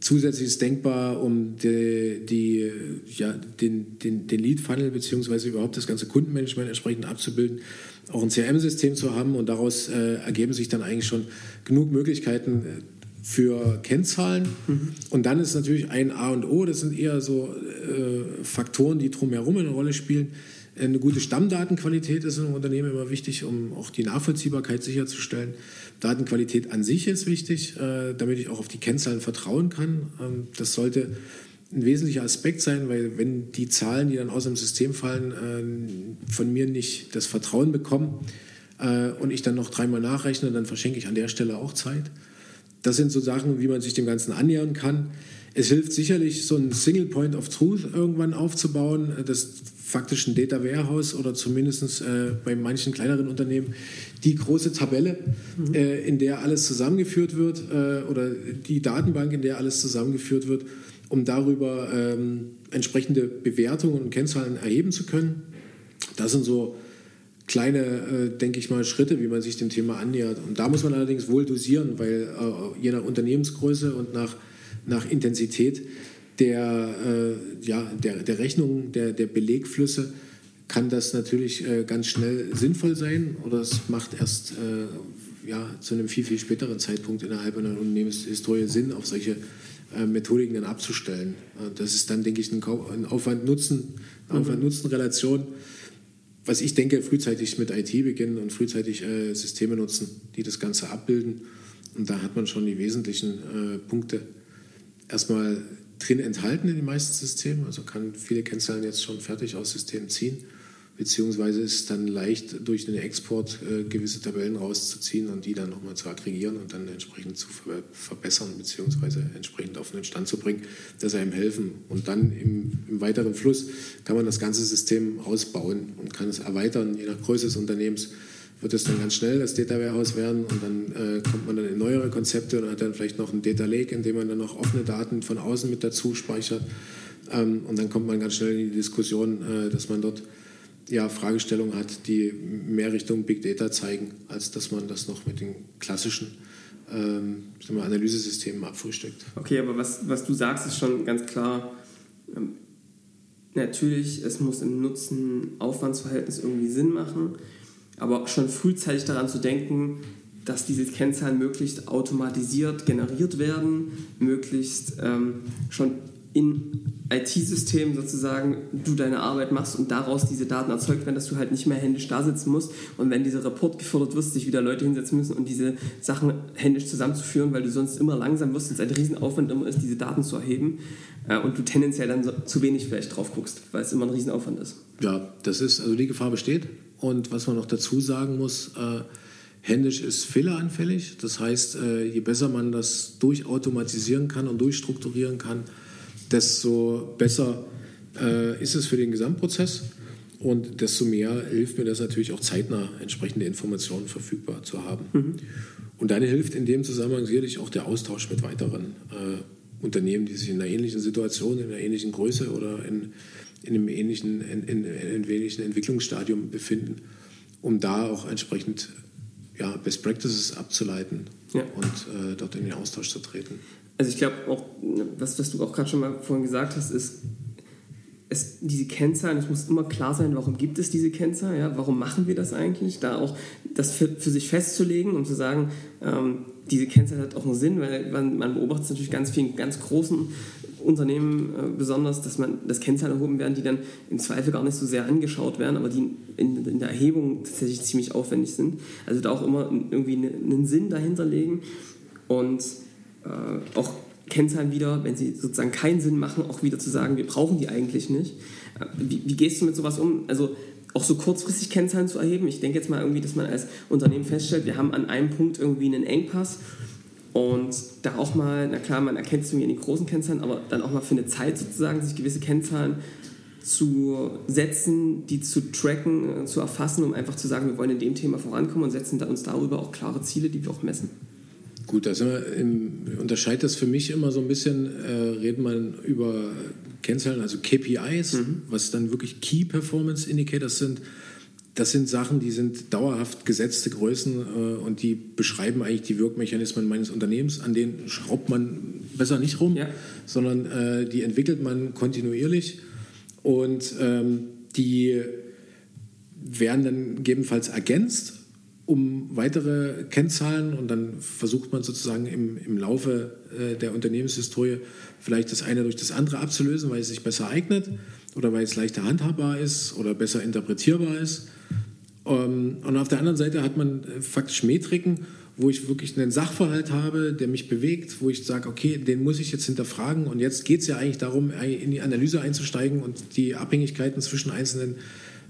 zusätzlich ist denkbar, um die, die, ja, den, den, den Lead-Funnel beziehungsweise überhaupt das ganze Kundenmanagement entsprechend abzubilden, auch ein CRM-System zu haben und daraus äh, ergeben sich dann eigentlich schon genug Möglichkeiten, für Kennzahlen. Mhm. Und dann ist natürlich ein A und O, das sind eher so äh, Faktoren, die drumherum eine Rolle spielen. Eine gute Stammdatenqualität ist im Unternehmen immer wichtig, um auch die Nachvollziehbarkeit sicherzustellen. Datenqualität an sich ist wichtig, äh, damit ich auch auf die Kennzahlen vertrauen kann. Ähm, das sollte ein wesentlicher Aspekt sein, weil wenn die Zahlen, die dann aus dem System fallen, äh, von mir nicht das Vertrauen bekommen äh, und ich dann noch dreimal nachrechne, dann verschenke ich an der Stelle auch Zeit. Das sind so Sachen, wie man sich dem Ganzen annähern kann. Es hilft sicherlich, so ein Single Point of Truth irgendwann aufzubauen, das faktisch ein Data Warehouse oder zumindest äh, bei manchen kleineren Unternehmen die große Tabelle, mhm. äh, in der alles zusammengeführt wird äh, oder die Datenbank, in der alles zusammengeführt wird, um darüber ähm, entsprechende Bewertungen und Kennzahlen erheben zu können. Das sind so kleine, äh, denke ich mal, Schritte, wie man sich dem Thema annähert. Und da muss man allerdings wohl dosieren, weil äh, je nach Unternehmensgröße und nach, nach Intensität der, äh, ja, der, der Rechnung, der, der Belegflüsse, kann das natürlich äh, ganz schnell sinnvoll sein oder es macht erst äh, ja, zu einem viel, viel späteren Zeitpunkt innerhalb einer Unternehmenshistorie Sinn, auf solche äh, Methodiken dann abzustellen. das ist dann, denke ich, eine Aufwand-Nutzen-Relation. Aufwand -Nutzen was ich denke, frühzeitig mit IT beginnen und frühzeitig äh, Systeme nutzen, die das Ganze abbilden. Und da hat man schon die wesentlichen äh, Punkte erstmal drin enthalten in den meisten Systemen. Also kann viele Kennzahlen jetzt schon fertig aus Systemen ziehen beziehungsweise ist es dann leicht, durch den Export äh, gewisse Tabellen rauszuziehen und die dann nochmal zu aggregieren und dann entsprechend zu ver verbessern, beziehungsweise entsprechend auf einen Stand zu bringen, dass einem helfen. Und dann im, im, weiteren Fluss kann man das ganze System ausbauen und kann es erweitern. Je nach Größe des Unternehmens wird es dann ganz schnell das Data Warehouse werden und dann äh, kommt man dann in neuere Konzepte und hat dann vielleicht noch ein Data Lake, in dem man dann noch offene Daten von außen mit dazu speichert. Ähm, und dann kommt man ganz schnell in die Diskussion, äh, dass man dort ja, Fragestellungen hat, die mehr Richtung Big Data zeigen, als dass man das noch mit den klassischen ähm, wir, Analysesystemen abfrühstückt. Okay, aber was, was du sagst, ist schon ganz klar, ähm, natürlich, es muss im Nutzen-Aufwandsverhältnis irgendwie Sinn machen, aber schon frühzeitig daran zu denken, dass diese Kennzahlen möglichst automatisiert generiert werden, möglichst ähm, schon in IT-Systemen sozusagen du deine Arbeit machst und daraus diese Daten erzeugt werden, dass du halt nicht mehr händisch da sitzen musst und wenn dieser Report gefordert wird, sich wieder Leute hinsetzen müssen und diese Sachen händisch zusammenzuführen, weil du sonst immer langsam wirst und es ein Riesenaufwand immer ist, diese Daten zu erheben äh, und du tendenziell dann so, zu wenig vielleicht drauf guckst, weil es immer ein Riesenaufwand ist. Ja, das ist, also die Gefahr besteht und was man noch dazu sagen muss, äh, Händisch ist fehleranfällig. Das heißt, äh, je besser man das durchautomatisieren kann und durchstrukturieren kann, desto besser äh, ist es für den Gesamtprozess und desto mehr hilft mir das natürlich auch zeitnah entsprechende Informationen verfügbar zu haben. Mhm. Und dann hilft in dem Zusammenhang sicherlich auch der Austausch mit weiteren äh, Unternehmen, die sich in einer ähnlichen Situation, in einer ähnlichen Größe oder in, in einem ähnlichen, in, in, in einem ähnlichen Entwicklungsstadium befinden, um da auch entsprechend ja, Best Practices abzuleiten ja. und äh, dort in den Austausch zu treten also ich glaube auch, was, was du auch gerade schon mal vorhin gesagt hast, ist, es, diese Kennzahlen, es muss immer klar sein, warum gibt es diese Kennzahlen, ja, warum machen wir das eigentlich, da auch das für, für sich festzulegen und zu sagen, ähm, diese Kennzahl hat auch einen Sinn, weil man, man beobachtet natürlich ganz vielen ganz großen Unternehmen äh, besonders, dass man das Kennzahlen erhoben werden, die dann im Zweifel gar nicht so sehr angeschaut werden, aber die in, in der Erhebung tatsächlich ziemlich aufwendig sind. Also da auch immer irgendwie einen Sinn dahinter legen und äh, auch Kennzahlen wieder, wenn sie sozusagen keinen Sinn machen, auch wieder zu sagen, wir brauchen die eigentlich nicht. Äh, wie, wie gehst du mit sowas um? Also auch so kurzfristig Kennzahlen zu erheben. Ich denke jetzt mal irgendwie, dass man als Unternehmen feststellt, wir haben an einem Punkt irgendwie einen Engpass Und da auch mal, na klar, man erkennt es irgendwie in den großen Kennzahlen, aber dann auch mal für eine Zeit sozusagen sich gewisse Kennzahlen zu setzen, die zu tracken, äh, zu erfassen, um einfach zu sagen, wir wollen in dem Thema vorankommen und setzen uns darüber auch klare Ziele, die wir auch messen. Gut, da unterscheidet das für mich immer so ein bisschen, äh, redet man über Kennzahlen, also KPIs, mhm. was dann wirklich Key Performance Indicators sind. Das sind Sachen, die sind dauerhaft gesetzte Größen äh, und die beschreiben eigentlich die Wirkmechanismen meines Unternehmens. An denen schraubt man besser nicht rum, ja. sondern äh, die entwickelt man kontinuierlich und ähm, die werden dann gegebenenfalls ergänzt um weitere Kennzahlen und dann versucht man sozusagen im, im Laufe äh, der Unternehmenshistorie vielleicht das eine durch das andere abzulösen, weil es sich besser eignet oder weil es leichter handhabbar ist oder besser interpretierbar ist. Ähm, und auf der anderen Seite hat man äh, faktisch Metriken, wo ich wirklich einen Sachverhalt habe, der mich bewegt, wo ich sage, okay, den muss ich jetzt hinterfragen. Und jetzt geht es ja eigentlich darum, in die Analyse einzusteigen und die Abhängigkeiten zwischen einzelnen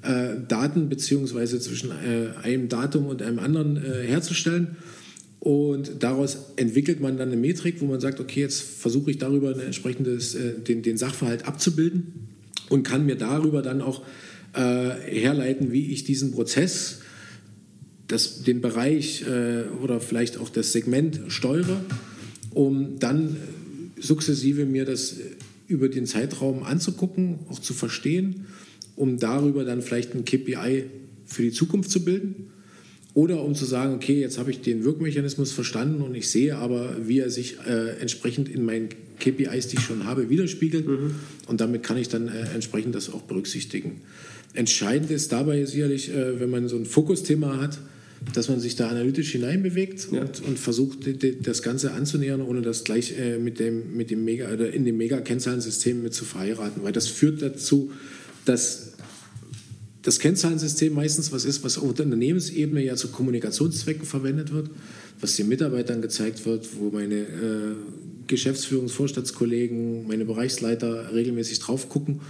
äh, Daten beziehungsweise zwischen äh, einem Datum und einem anderen äh, herzustellen. Und daraus entwickelt man dann eine Metrik, wo man sagt, okay, jetzt versuche ich darüber ein entsprechendes, äh, den, den Sachverhalt abzubilden und kann mir darüber dann auch äh, herleiten, wie ich diesen Prozess, das, den Bereich äh, oder vielleicht auch das Segment steuere, um dann sukzessive mir das über den Zeitraum anzugucken, auch zu verstehen, um darüber dann vielleicht ein KPI für die Zukunft zu bilden oder um zu sagen, okay, jetzt habe ich den Wirkmechanismus verstanden und ich sehe aber, wie er sich äh, entsprechend in meinen KPIs, die ich schon habe, widerspiegelt. Mhm. Und damit kann ich dann äh, entsprechend das auch berücksichtigen. Entscheidend ist dabei sicherlich, äh, wenn man so ein Fokusthema hat, dass man sich da analytisch hineinbewegt ja. und, und, versucht, das Ganze anzunähern, ohne das gleich äh, mit dem, mit dem Mega oder in dem Mega-Kennzahlensystem mit zu verheiraten. Weil das führt dazu, dass das Kennzahlensystem meistens was ist, was auf der Unternehmensebene ja zu Kommunikationszwecken verwendet wird, was den Mitarbeitern gezeigt wird, wo meine äh, Geschäftsführungs-, Vorstandskollegen, meine Bereichsleiter regelmäßig drauf gucken.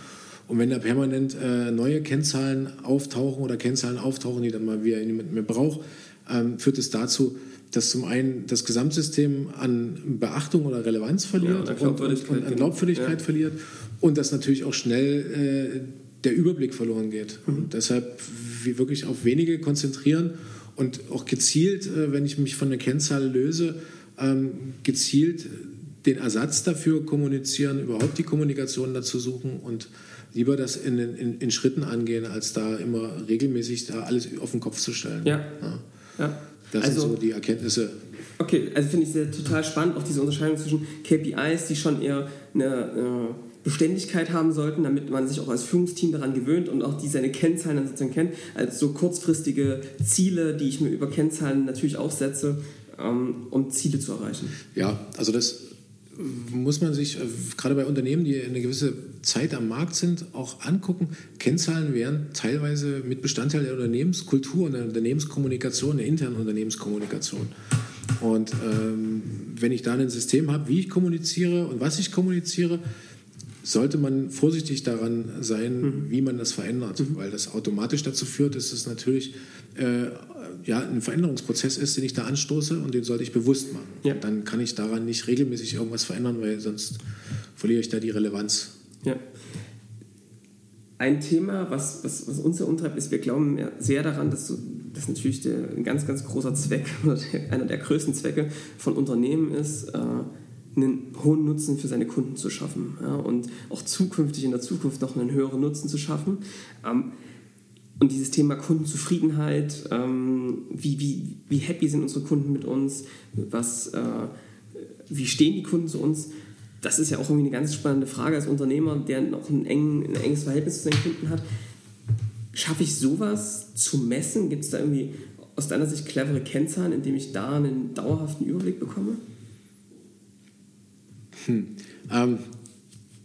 Und wenn da permanent äh, neue Kennzahlen auftauchen oder Kennzahlen auftauchen, die dann mal wieder niemand mehr braucht, ähm, führt es dazu, dass zum einen das Gesamtsystem an Beachtung oder Relevanz verliert ja, und, und, und, an Glaubwürdigkeit ja. verliert und dass natürlich auch schnell äh, der Überblick verloren geht. Mhm. deshalb wirklich auf wenige konzentrieren und auch gezielt, äh, wenn ich mich von der Kennzahl löse, ähm, gezielt den Ersatz dafür kommunizieren, überhaupt die Kommunikation dazu suchen und lieber das in, in, in Schritten angehen, als da immer regelmäßig da alles auf den Kopf zu stellen. Ja. ja. ja. Das also, sind so die Erkenntnisse. Okay, also finde ich sehr total spannend, auch diese Unterscheidung zwischen KPIs, die schon eher eine, eine äh, Beständigkeit haben sollten, damit man sich auch als Führungsteam daran gewöhnt und auch die seine Kennzahlen dann sozusagen kennt, als so kurzfristige Ziele, die ich mir über Kennzahlen natürlich auch setze, ähm, um Ziele zu erreichen. Ja, also das muss man sich äh, gerade bei Unternehmen, die eine gewisse Zeit am Markt sind, auch angucken. Kennzahlen werden teilweise mit Bestandteil der Unternehmenskultur und der Unternehmenskommunikation, der internen Unternehmenskommunikation. Und ähm, wenn ich da ein System habe, wie ich kommuniziere und was ich kommuniziere, sollte man vorsichtig daran sein, mhm. wie man das verändert, mhm. weil das automatisch dazu führt, dass es natürlich äh, ja, ein Veränderungsprozess ist, den ich da anstoße und den sollte ich bewusst machen. Ja. Dann kann ich daran nicht regelmäßig irgendwas verändern, weil sonst verliere ich da die Relevanz. Ja. Ein Thema, was, was, was uns ja umtreibt, ist, wir glauben sehr daran, dass das natürlich der, ein ganz, ganz großer Zweck oder der, einer der größten Zwecke von Unternehmen ist, äh, einen hohen Nutzen für seine Kunden zu schaffen ja, und auch zukünftig in der Zukunft noch einen höheren Nutzen zu schaffen. Ähm, und dieses Thema Kundenzufriedenheit, ähm, wie, wie, wie happy sind unsere Kunden mit uns, was, äh, wie stehen die Kunden zu uns, das ist ja auch irgendwie eine ganz spannende Frage als Unternehmer, der noch ein, eng, ein enges Verhältnis zu seinen Kunden hat. Schaffe ich sowas zu messen? Gibt es da irgendwie aus deiner Sicht clevere Kennzahlen, indem ich da einen dauerhaften Überblick bekomme? Hm. Ähm,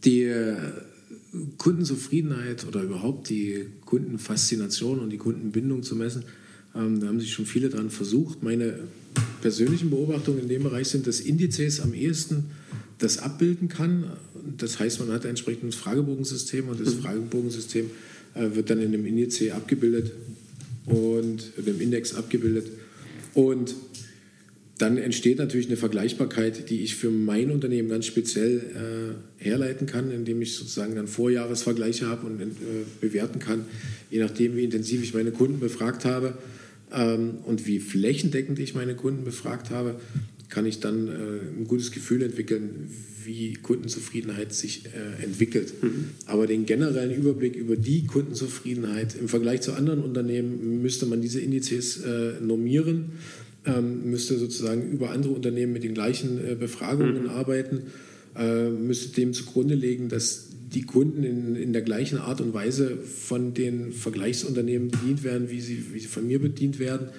die äh, Kundenzufriedenheit oder überhaupt die Kundenfaszination und die Kundenbindung zu messen, ähm, da haben sich schon viele daran versucht. Meine persönlichen Beobachtungen in dem Bereich sind, dass Indizes am ehesten das abbilden kann. Das heißt, man hat ein entsprechendes Fragebogensystem und das mhm. Fragebogensystem äh, wird dann in dem Indiz abgebildet und dem Index abgebildet. Und dann entsteht natürlich eine Vergleichbarkeit, die ich für mein Unternehmen ganz speziell äh, herleiten kann, indem ich sozusagen dann Vorjahresvergleiche habe und äh, bewerten kann, je nachdem, wie intensiv ich meine Kunden befragt habe ähm, und wie flächendeckend ich meine Kunden befragt habe, kann ich dann äh, ein gutes Gefühl entwickeln, wie Kundenzufriedenheit sich äh, entwickelt. Mhm. Aber den generellen Überblick über die Kundenzufriedenheit im Vergleich zu anderen Unternehmen müsste man diese Indizes äh, normieren ähm, müsste sozusagen über andere Unternehmen mit den gleichen äh, Befragungen mhm. arbeiten, äh, müsste dem zugrunde legen, dass die Kunden in, in der gleichen Art und Weise von den Vergleichsunternehmen bedient werden, wie sie, wie sie von mir bedient werden.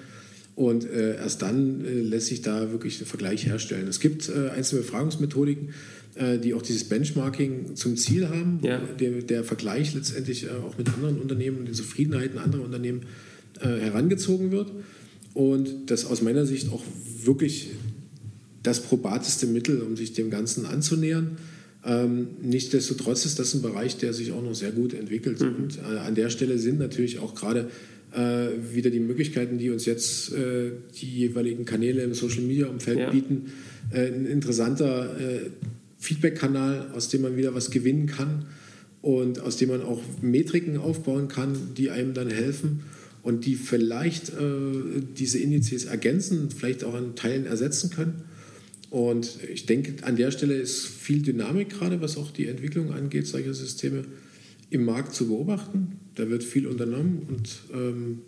Und äh, erst dann äh, lässt sich da wirklich ein Vergleich herstellen. Es gibt äh, einzelne Befragungsmethodiken, äh, die auch dieses Benchmarking zum Ziel haben, ja. der, der, Vergleich letztendlich auch mit anderen Unternehmen und den Zufriedenheiten anderer Unternehmen herangezogen wird und das aus meiner Sicht auch wirklich das probateste Mittel, um sich dem Ganzen anzunähern. Ähm, nichtsdestotrotz ist das ein Bereich, der sich auch noch sehr gut entwickelt. Mhm. Und äh, an der Stelle sind natürlich auch gerade äh, wieder die Möglichkeiten, die uns jetzt äh, die jeweiligen Kanäle im Social-Media-Umfeld ja. bieten, äh, ein interessanter äh, Feedback-Kanal, aus dem man wieder was gewinnen kann und aus dem man auch Metriken aufbauen kann, die einem dann helfen und die vielleicht äh, diese Indizes ergänzen, vielleicht auch an Teilen ersetzen können. Und ich denke, an der Stelle ist viel Dynamik gerade, was auch die Entwicklung angeht, solcher Systeme im Markt zu beobachten. Da wird viel unternommen und ähm,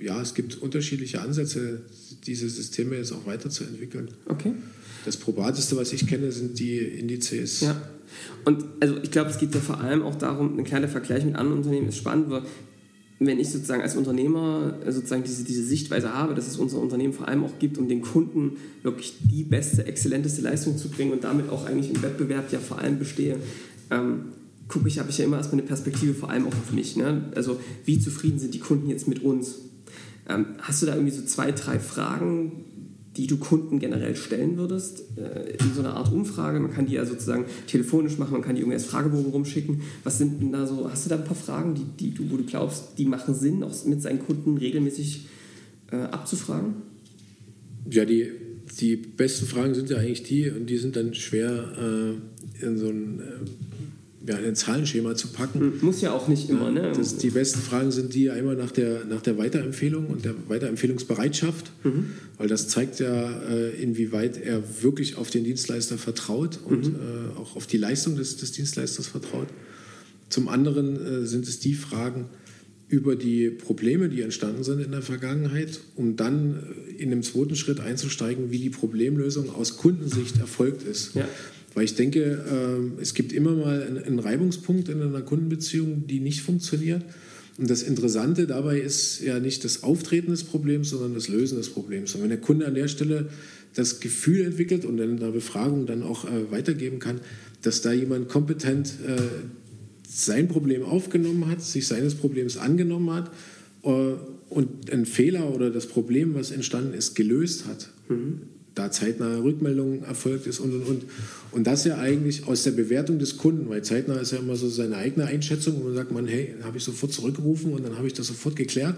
ja, es gibt unterschiedliche Ansätze, diese Systeme jetzt auch weiterzuentwickeln. Okay. Das probateste, was ich kenne, sind die Indizes. Ja. Und also ich glaube, es geht ja vor allem auch darum, ein kleiner Vergleich mit anderen Unternehmen ist spannend, weil wenn ich sozusagen als Unternehmer äh, sozusagen diese, diese Sichtweise habe, dass es unser Unternehmen vor allem auch gibt, um den Kunden wirklich die beste, exzellenteste Leistung zu bringen und damit auch eigentlich im Wettbewerb ja vor allem bestehe, ähm, gucke ich, habe ich ja immer erstmal eine Perspektive vor allem auch auf mich. Ne? Also wie zufrieden sind die Kunden jetzt mit uns? Ähm, hast du da irgendwie so zwei, drei Fragen, die du Kunden generell stellen würdest, äh, in so einer Art Umfrage. Man kann die ja sozusagen telefonisch machen, man kann die irgendwie als Fragebogen rumschicken. Was sind denn da so, hast du da ein paar Fragen, die, die du, wo du glaubst, die machen Sinn, auch mit seinen Kunden regelmäßig äh, abzufragen? Ja, die, die besten Fragen sind ja eigentlich die, und die sind dann schwer äh, in so ein äh, ja, in ein Zahlenschema zu packen. Hm, muss ja auch nicht immer. Ne? Das, die besten Fragen sind die einmal nach der, nach der Weiterempfehlung und der Weiterempfehlungsbereitschaft, mhm. weil das zeigt ja, äh, inwieweit er wirklich auf den Dienstleister vertraut und mhm. Äh, auch auf die Leistung des, des Dienstleisters vertraut. Zum anderen äh, sind es die Fragen über die Probleme, die entstanden sind in der Vergangenheit, um dann in dem zweiten Schritt einzusteigen, wie die Problemlösung aus Kundensicht erfolgt ist. Ja. Weil ich denke, äh, es gibt immer mal einen Reibungspunkt in einer Kundenbeziehung, die nicht funktioniert. Und das Interessante dabei ist ja nicht das Auftreten des Problems, sondern das Lösen des Problems. Und wenn der Kunde an der Stelle das Gefühl entwickelt und in der Befragung dann auch äh, weitergeben kann, dass da jemand kompetent äh, sein Problem aufgenommen hat, sich seines Problems angenommen hat und einen Fehler oder das Problem, was entstanden ist, gelöst hat, mhm da zeitnahe Rückmeldung erfolgt ist und und und. Und das ja eigentlich aus der Bewertung des Kunden, weil zeitnah ist ja immer so seine eigene Einschätzung und dann sagt man, hey, habe ich sofort zurückgerufen und dann habe ich das sofort geklärt.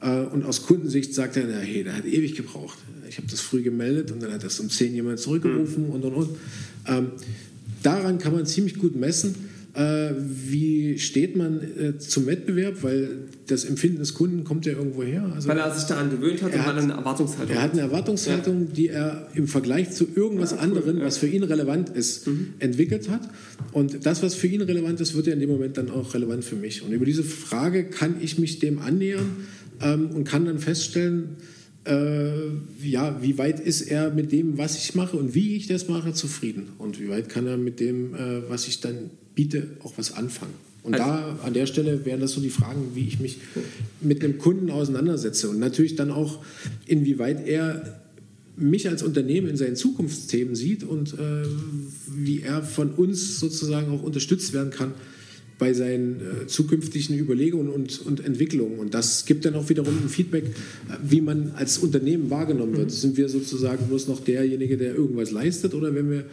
Äh, und aus Kundensicht sagt er, na, hey, der hat ewig gebraucht. Ich habe das früh gemeldet und dann hat das um 10 jemand zurückgerufen mhm. und und und. Ähm, daran kann man ziemlich gut messen, äh, wie steht man äh, zum Wettbewerb? Weil das Empfinden des Kunden kommt ja irgendwo her. Also weil er sich daran gewöhnt hat und hat, eine Erwartungshaltung. Er hat eine Erwartungshaltung, ja. die er im Vergleich zu irgendwas ja, anderem, ja. was für ihn relevant ist, mhm. entwickelt hat. Und das, was für ihn relevant ist, wird ja in dem Moment dann auch relevant für mich. Und über diese Frage kann ich mich dem annähern ähm, und kann dann feststellen, äh, ja, wie weit ist er mit dem, was ich mache und wie ich das mache, zufrieden? Und wie weit kann er mit dem, äh, was ich dann biete, auch was anfangen? Und also, da an der Stelle wären das so die Fragen, wie ich mich mit einem Kunden auseinandersetze und natürlich dann auch, inwieweit er mich als Unternehmen in seinen Zukunftsthemen sieht und äh, wie er von uns sozusagen auch unterstützt werden kann, bei seinen äh, zukünftigen Überlegungen und, und, Entwicklungen. Und das gibt dann auch wiederum ein Feedback, äh, wie man als Unternehmen wahrgenommen wird. Mhm. Sind wir sozusagen bloß noch derjenige, der irgendwas leistet oder werden wir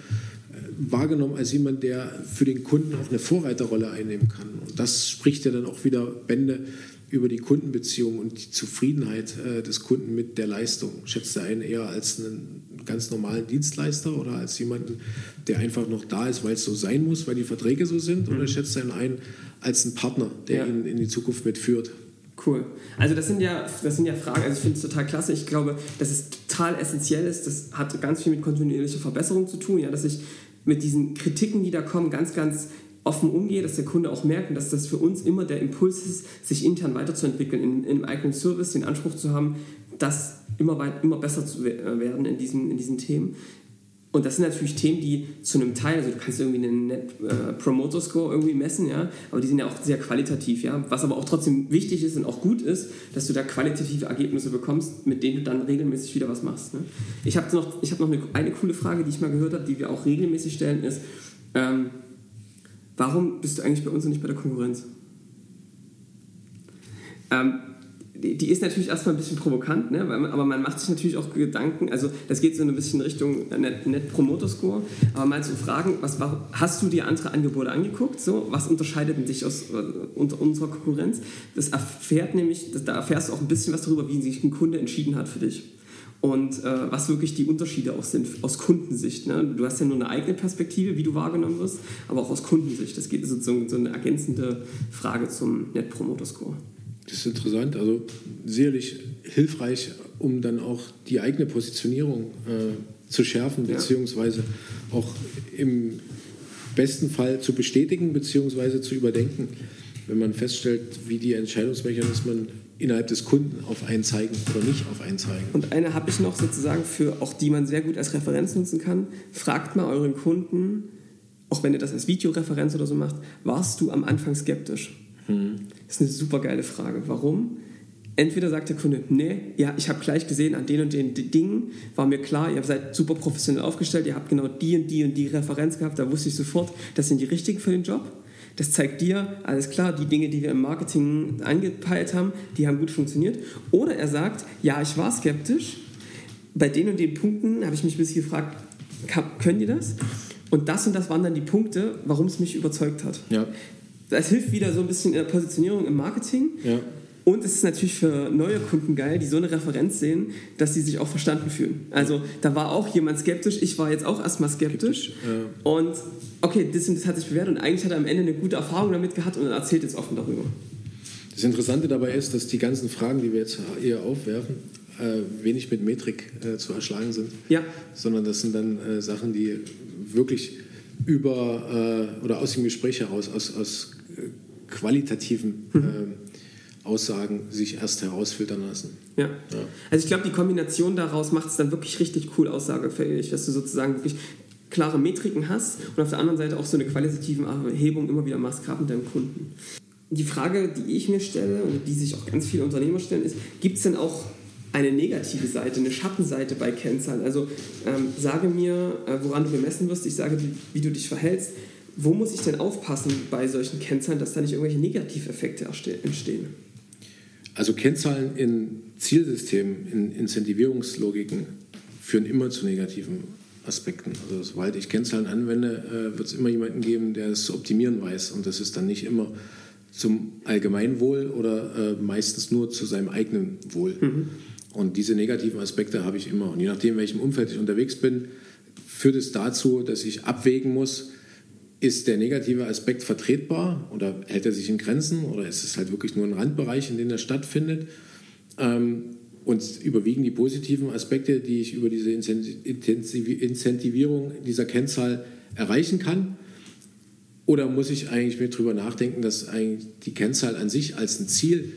wahrgenommen als jemand, der für den Kunden auch eine Vorreiterrolle einnehmen kann? Und das spricht ja dann auch wieder Bände, über die Kundenbeziehung und die Zufriedenheit äh, des Kunden mit der Leistung? Schätzt er einen eher als einen ganz normalen Dienstleister oder als jemanden, der einfach noch da ist, weil es so sein muss, weil die Verträge so sind? Mhm. Oder schätzt er ihn ein als einen Partner, der ja. ihn in die Zukunft mitführt? Cool. Also das sind ja, das sind ja Fragen, also ich finde es total klasse. Ich glaube, dass es total essentiell ist. Das hat ganz viel mit kontinuierlicher Verbesserung zu tun, ja, dass ich mit diesen Kritiken, die da kommen, ganz, ganz offen umgehe, dass der Kunde auch merkt, dass das für uns immer der Impuls ist, sich intern weiterzuentwickeln, in, in einem eigenen Service den Anspruch zu haben, das immer, weit, immer besser zu äh, werden in diesen, in diesen Themen. Und das sind natürlich Themen, die zu einem Teil, also du kannst irgendwie einen Net äh, Promoter Score irgendwie messen, ja, aber die sind ja auch sehr qualitativ, ja. Was aber auch trotzdem wichtig ist und auch gut ist, dass du da qualitative Ergebnisse bekommst, mit denen du dann regelmäßig wieder was machst. Ne? Ich habe noch, ich hab noch eine, eine coole Frage, die ich mal gehört habe, die wir auch regelmäßig stellen, ist, ähm, warum bist du eigentlich bei uns und nicht bei der Konkurrenz? Ähm, die ist natürlich erstmal ein bisschen provokant, ne? aber man macht sich natürlich auch Gedanken, also das geht so ein bisschen Richtung Net, Net Promoter Score, aber mal zu fragen, was war, hast du dir andere Angebote angeguckt, so, was unterscheidet dich aus äh, unter unserer Konkurrenz? Das erfährt nämlich, da erfährst du auch ein bisschen was darüber, wie sich ein Kunde entschieden hat für dich und äh, was wirklich die Unterschiede auch sind aus Kundensicht. Ne? Du hast ja nur eine eigene Perspektive, wie du wahrgenommen wirst, aber auch aus Kundensicht. Das geht sozusagen so eine ergänzende Frage zum Net Promoter Score. Das ist interessant, also sicherlich hilfreich, um dann auch die eigene Positionierung äh, zu schärfen, beziehungsweise auch im besten Fall zu bestätigen, beziehungsweise zu überdenken, wenn man feststellt, wie die Entscheidungsmechanismen innerhalb des Kunden auf einen zeigen oder nicht auf einen zeigen. Und eine habe ich noch sozusagen für, auch die man sehr gut als Referenz nutzen kann. Fragt mal euren Kunden, auch wenn ihr das als Videoreferenz oder so macht, warst du am Anfang skeptisch? Hm. Das ist eine super geile Frage. Warum? Entweder sagt der Kunde, nee, ja, ich habe gleich gesehen, an den und den Dingen war mir klar, ihr seid super professionell aufgestellt, ihr habt genau die und die und die Referenz gehabt, da wusste ich sofort, das sind die richtigen für den Job. Das zeigt dir, alles klar, die Dinge, die wir im Marketing angepeilt haben, die haben gut funktioniert. Oder er sagt, ja, ich war skeptisch, bei den und den Punkten habe ich mich ein bisschen gefragt, können die das? Und das und das waren dann die Punkte, warum es mich überzeugt hat. Ja das hilft wieder so ein bisschen in der Positionierung im Marketing. Ja. Und es ist natürlich für neue Kunden geil, die so eine Referenz sehen, dass sie sich auch verstanden fühlen. Also da war auch jemand skeptisch, ich war jetzt auch erstmal skeptisch. skeptisch ja. Und okay, das, das hat sich bewährt und eigentlich hat er am Ende eine gute Erfahrung damit gehabt und erzählt jetzt offen darüber. Das Interessante dabei ist, dass die ganzen Fragen, die wir jetzt hier aufwerfen, äh, wenig mit Metrik äh, zu erschlagen sind. Ja. Sondern das sind dann äh, Sachen, die wirklich über äh, oder aus dem Gespräch heraus, aus, aus qualitativen mhm. äh, Aussagen sich erst herausfiltern lassen. Ja. ja. Also ich glaube, die Kombination daraus macht es dann wirklich richtig cool aussagefähig, dass du sozusagen wirklich klare Metriken hast und auf der anderen Seite auch so eine qualitative Erhebung immer wieder machst, gerade mit deinem Kunden. Die Frage, die ich mir stelle und die sich auch ganz viele Unternehmer stellen, ist, gibt es denn auch eine negative Seite, eine Schattenseite bei Kennzahlen? Also ähm, sage mir, äh, woran du gemessen wirst, ich sage, wie, wie du dich verhältst wo muss ich denn aufpassen bei solchen Kennzahlen, dass da nicht irgendwelche Negativeffekte entstehen? Also Kennzahlen in Zielsystemen, in Incentivierungslogiken führen immer zu negativen Aspekten. Also sobald ich Kennzahlen anwende, äh, wird es immer jemanden geben, der es zu optimieren weiß. Und das ist dann nicht immer zum Allgemeinwohl oder äh, meistens nur zu seinem eigenen Wohl. Mhm. Und diese negativen Aspekte habe ich immer. Und je nachdem, in welchem Umfeld ich unterwegs bin, führt es dazu, dass ich abwägen muss, ist der negative Aspekt vertretbar oder hält er sich in Grenzen oder ist es halt wirklich nur ein Randbereich, in dem er stattfindet? Ähm, und überwiegen die positiven Aspekte, die ich über diese Incentivierung dieser Kennzahl erreichen kann? Oder muss ich eigentlich mit drüber nachdenken, dass eigentlich die Kennzahl an sich als ein Ziel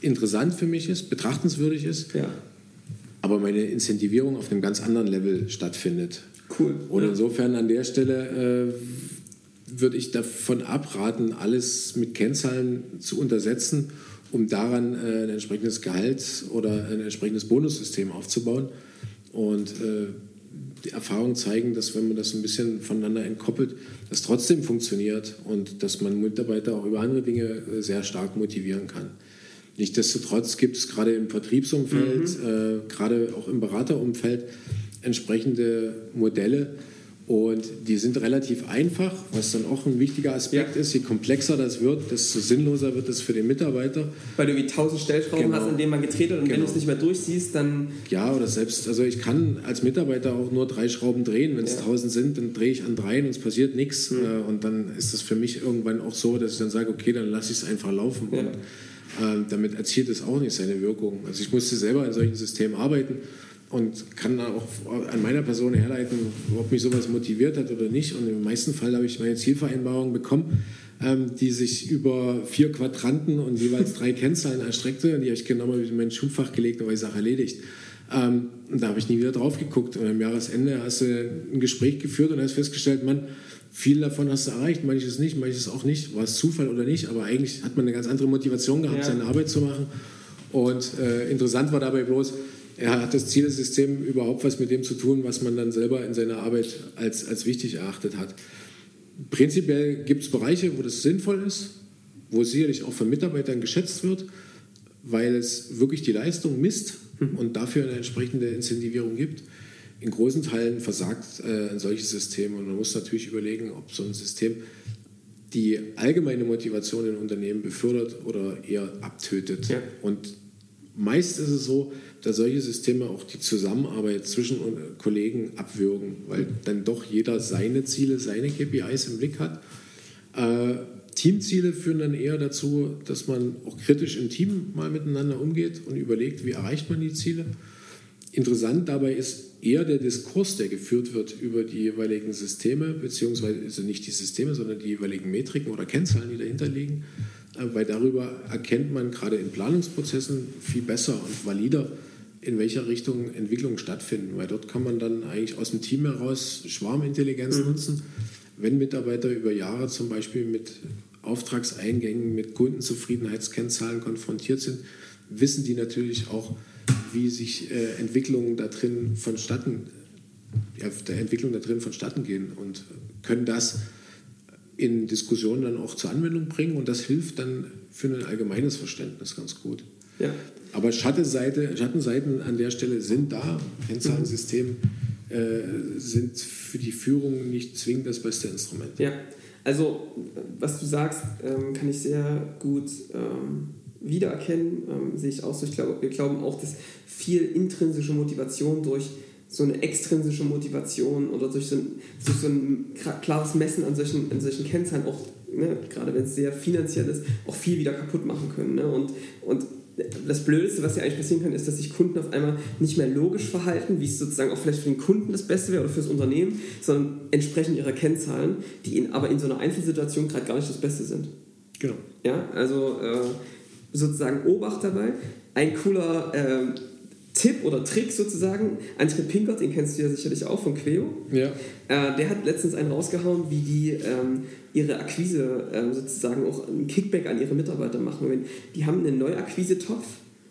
interessant für mich ist, betrachtenswürdig ist, ja. aber meine Incentivierung auf einem ganz anderen Level stattfindet? Cool. Und ja. insofern an der Stelle äh, würde ich davon abraten, alles mit Kennzahlen zu untersetzen, um daran äh, ein entsprechendes Gehalt oder ein entsprechendes Bonussystem aufzubauen. Und äh, die Erfahrungen zeigen, dass wenn man das ein bisschen voneinander entkoppelt, das trotzdem funktioniert und dass man Mitarbeiter auch über andere Dinge äh, sehr stark motivieren kann. Nichtsdestotrotz gibt es gerade im Vertriebsumfeld, mhm. äh, gerade auch im Beraterumfeld entsprechende Modelle, Und die sind relativ einfach, was dann auch ein wichtiger Aspekt ja. ist. Je komplexer das wird, desto sinnloser wird es für den Mitarbeiter. Weil du wie tausend Stellschrauben genau. hast, an denen man gedreht hat und genau. wenn du es nicht mehr durchsiehst, dann. Ja, oder selbst, also ich kann als Mitarbeiter auch nur drei Schrauben drehen. Wenn es ja. tausend sind, dann drehe ich an dreien und es passiert nichts. Mhm. Und dann ist das für mich irgendwann auch so, dass ich dann sage, okay, dann lasse ich es einfach laufen. Ja. Und äh, damit erzielt es auch nicht seine Wirkung. Also ich musste selber in solchen Systemen arbeiten und kann auch an meiner Person herleiten, ob mich sowas motiviert hat oder nicht. Und im meisten Fall habe ich meine Zielvereinbarung bekommen, ähm, die sich über vier Quadranten und jeweils drei Kennzahlen erstreckte. Und die habe ich genau in mein Schubfach gelegt und war die Sache erledigt. Ähm, und da habe ich nie wieder drauf geguckt. Und am Jahresende hast du ein Gespräch geführt und hast festgestellt, man, viel davon hast du erreicht, manches nicht, manches auch nicht. War es Zufall oder nicht, aber eigentlich hat man eine ganz andere Motivation gehabt, ja. seine Arbeit zu machen. Und äh, interessant war dabei bloß, er hat das Zielsystem überhaupt was mit dem zu tun, was man dann selber in seiner Arbeit als, als wichtig erachtet hat. Prinzipiell gibt es Bereiche, wo das sinnvoll ist, wo es sicherlich auch von Mitarbeitern geschätzt wird, weil es wirklich die Leistung misst mhm. und dafür eine entsprechende Incentivierung gibt. In großen Teilen versagt äh, ein solches System und man muss natürlich überlegen, ob so ein System die allgemeine Motivation in Unternehmen befördert oder eher abtötet. Ja. Und meist ist es so, dass solche Systeme auch die Zusammenarbeit zwischen Kollegen abwürgen, weil dann doch jeder seine Ziele, seine KPIs im Blick hat. Äh, Teamziele führen dann eher dazu, dass man auch kritisch im Team mal miteinander umgeht und überlegt, wie erreicht man die Ziele. Interessant dabei ist eher der Diskurs, der geführt wird über die jeweiligen Systeme, beziehungsweise also nicht die Systeme, sondern die jeweiligen Metriken oder Kennzahlen, die dahinter liegen, äh, weil darüber erkennt man gerade in Planungsprozessen viel besser und valider, in welcher Richtung Entwicklungen stattfinden, weil dort kann man dann eigentlich aus dem Team heraus Schwarmintelligenz mhm. nutzen. Wenn Mitarbeiter über Jahre zum Beispiel mit Auftragseingängen, mit Kundenzufriedenheitskennzahlen konfrontiert sind, wissen die natürlich auch, wie sich äh, Entwicklungen da drin vonstatten, ja, der Entwicklung da drin vonstatten gehen und können das in Diskussionen dann auch zur Anwendung bringen und das hilft dann für ein allgemeines Verständnis ganz gut. Ja. Aber Schattenseite, Schattenseiten an der Stelle sind da. Kennzahlensystem äh, sind für die Führung nicht zwingend das beste Instrument. Ja, also was du sagst, ähm, kann ich sehr gut ähm, wiedererkennen, ähm, sehe ich auch so. Ich glaube, wir glauben auch, dass viel intrinsische Motivation durch so eine extrinsische Motivation oder durch so ein, durch so ein klares Messen an solchen, an solchen Kennzahlen auch, ne, gerade wenn es sehr finanziell ist, auch viel wieder kaputt machen können. Ne? Und, und das Blödeste, was ja eigentlich passieren kann, ist, dass sich Kunden auf einmal nicht mehr logisch verhalten, wie es sozusagen auch vielleicht für den Kunden das Beste wäre oder für das Unternehmen, sondern entsprechend ihrer Kennzahlen, die in, aber in so einer Einzelsituation gerade gar nicht das Beste sind. Genau. Ja, also äh, sozusagen Obacht dabei. Ein cooler äh, Tipp oder Trick sozusagen, André Pinkert, den kennst du ja sicherlich auch von Queo. Ja. Äh, der hat letztens einen rausgehauen, wie die ähm, ihre Akquise ähm, sozusagen auch ein Kickback an ihre Mitarbeiter machen. Die haben einen Neuakquise-Topf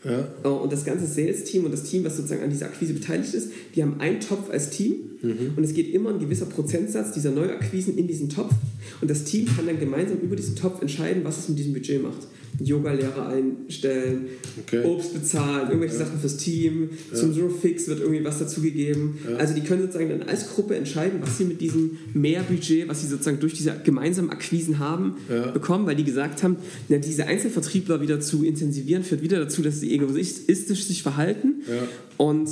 ja. Äh, und das ganze Sales-Team und das Team, was sozusagen an dieser Akquise beteiligt ist, die haben einen Topf als Team mhm. und es geht immer ein gewisser Prozentsatz dieser Neuakquisen in diesen Topf und das Team kann dann gemeinsam über diesen Topf entscheiden, was es mit diesem Budget macht. Yoga-Lehrer einstellen, okay. Obst bezahlen, irgendwelche ja. Sachen fürs Team, ja. zum Zero Fix wird irgendwie was dazugegeben. Ja. Also die können sozusagen dann als Gruppe entscheiden, was sie mit diesem Mehrbudget, was sie sozusagen durch diese gemeinsamen Akquisen haben, bekommen, weil die gesagt haben, na, diese Einzelvertriebler wieder zu intensivieren, führt wieder dazu, dass sie egoistisch sich verhalten. Und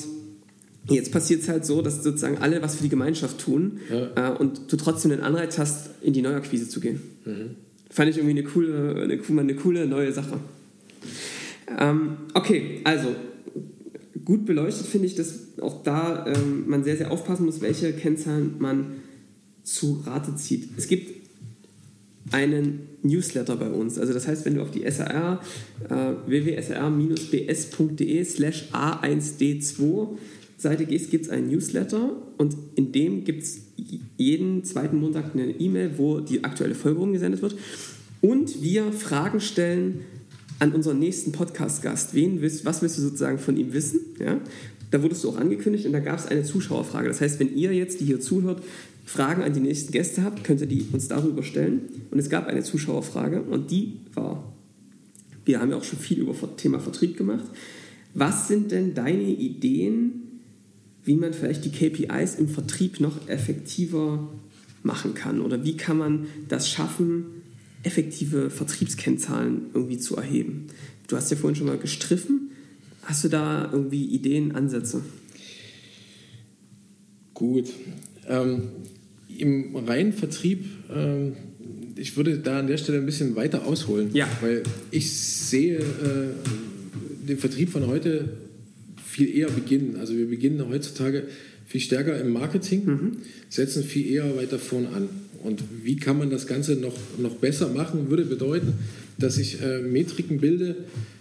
Jetzt passiert es halt so, dass sozusagen alle was für die Gemeinschaft tun äh, und du trotzdem den Anreiz hast, in die Neuakquise zu gehen. Mhm. Fand ich irgendwie eine coole, eine, eine coole neue Sache. Ähm, okay, also gut beleuchtet finde ich, dass auch da ähm, man sehr, sehr aufpassen muss, welche Kennzahlen man zu Rate zieht. Es gibt einen Newsletter bei uns. Also das heißt, wenn du auf die SAR, äh, www.sar-bs.de slash a1d2 Seite gehst, gibt es einen Newsletter und in dem gibt es jeden zweiten Montag eine E-Mail, wo die aktuelle Folge rumgesendet wird. Und wir Fragen stellen an unseren nächsten Podcast-Gast. Willst, was willst du sozusagen von ihm wissen? Ja? Da wurdest du auch angekündigt und da gab es eine Zuschauerfrage. Das heißt, wenn ihr jetzt, die hier zuhört, Fragen an die nächsten Gäste habt, könnt ihr die uns darüber stellen. Und es gab eine Zuschauerfrage und die war, wir haben ja auch schon viel über Thema Vertrieb gemacht. Was sind denn deine Ideen wie man vielleicht die KPIs im Vertrieb noch effektiver machen kann oder wie kann man das schaffen, effektive Vertriebskennzahlen irgendwie zu erheben. Du hast ja vorhin schon mal gestriffen. Hast du da irgendwie Ideen, Ansätze? Gut. Ähm, Im reinen Vertrieb, ähm, ich würde da an der Stelle ein bisschen weiter ausholen, ja. weil ich sehe äh, den Vertrieb von heute viel eher beginnen. Also wir beginnen heutzutage viel stärker im Marketing, mhm. setzen viel eher weiter vorn an. Und wie kann man das Ganze noch, noch besser machen, würde bedeuten, dass ich äh, Metriken bilde,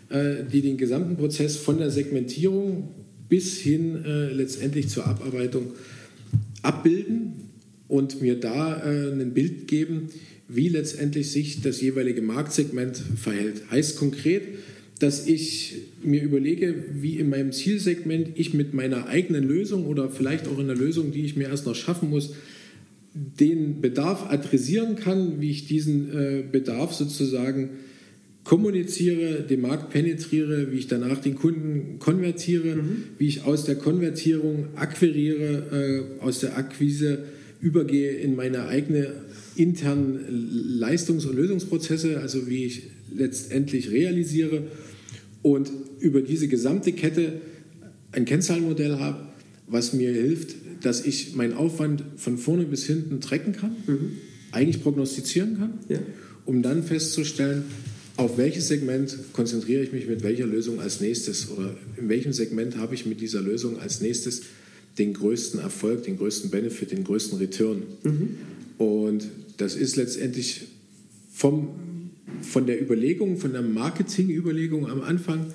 äh, die den gesamten Prozess von der Segmentierung bis hin äh, letztendlich zur Abarbeitung abbilden und mir da äh, ein Bild geben, wie letztendlich sich das jeweilige Marktsegment verhält. Heißt konkret, dass ich mir überlege, wie in meinem Zielsegment ich mit meiner eigenen Lösung oder vielleicht auch in der Lösung, die ich mir erst noch schaffen muss, den Bedarf adressieren kann, wie ich diesen äh, Bedarf sozusagen kommuniziere, den Markt penetriere, wie ich danach den Kunden konvertiere, mhm. wie ich aus der Konvertierung akquiriere, äh, aus der Akquise übergehe in meine eigene internen Leistungs- und Lösungsprozesse, also wie ich letztendlich realisiere und über diese gesamte Kette ein Kennzahlenmodell habe, was mir hilft, dass ich meinen Aufwand von vorne bis hinten tracken kann, mhm. eigentlich prognostizieren kann, ja. um dann festzustellen, auf welches Segment konzentriere ich mich mit welcher Lösung als nächstes oder in welchem Segment habe ich mit dieser Lösung als nächstes den größten Erfolg, den größten Benefit, den größten Return. Mhm. Und das ist letztendlich vom von der Überlegung, von der Marketingüberlegung am Anfang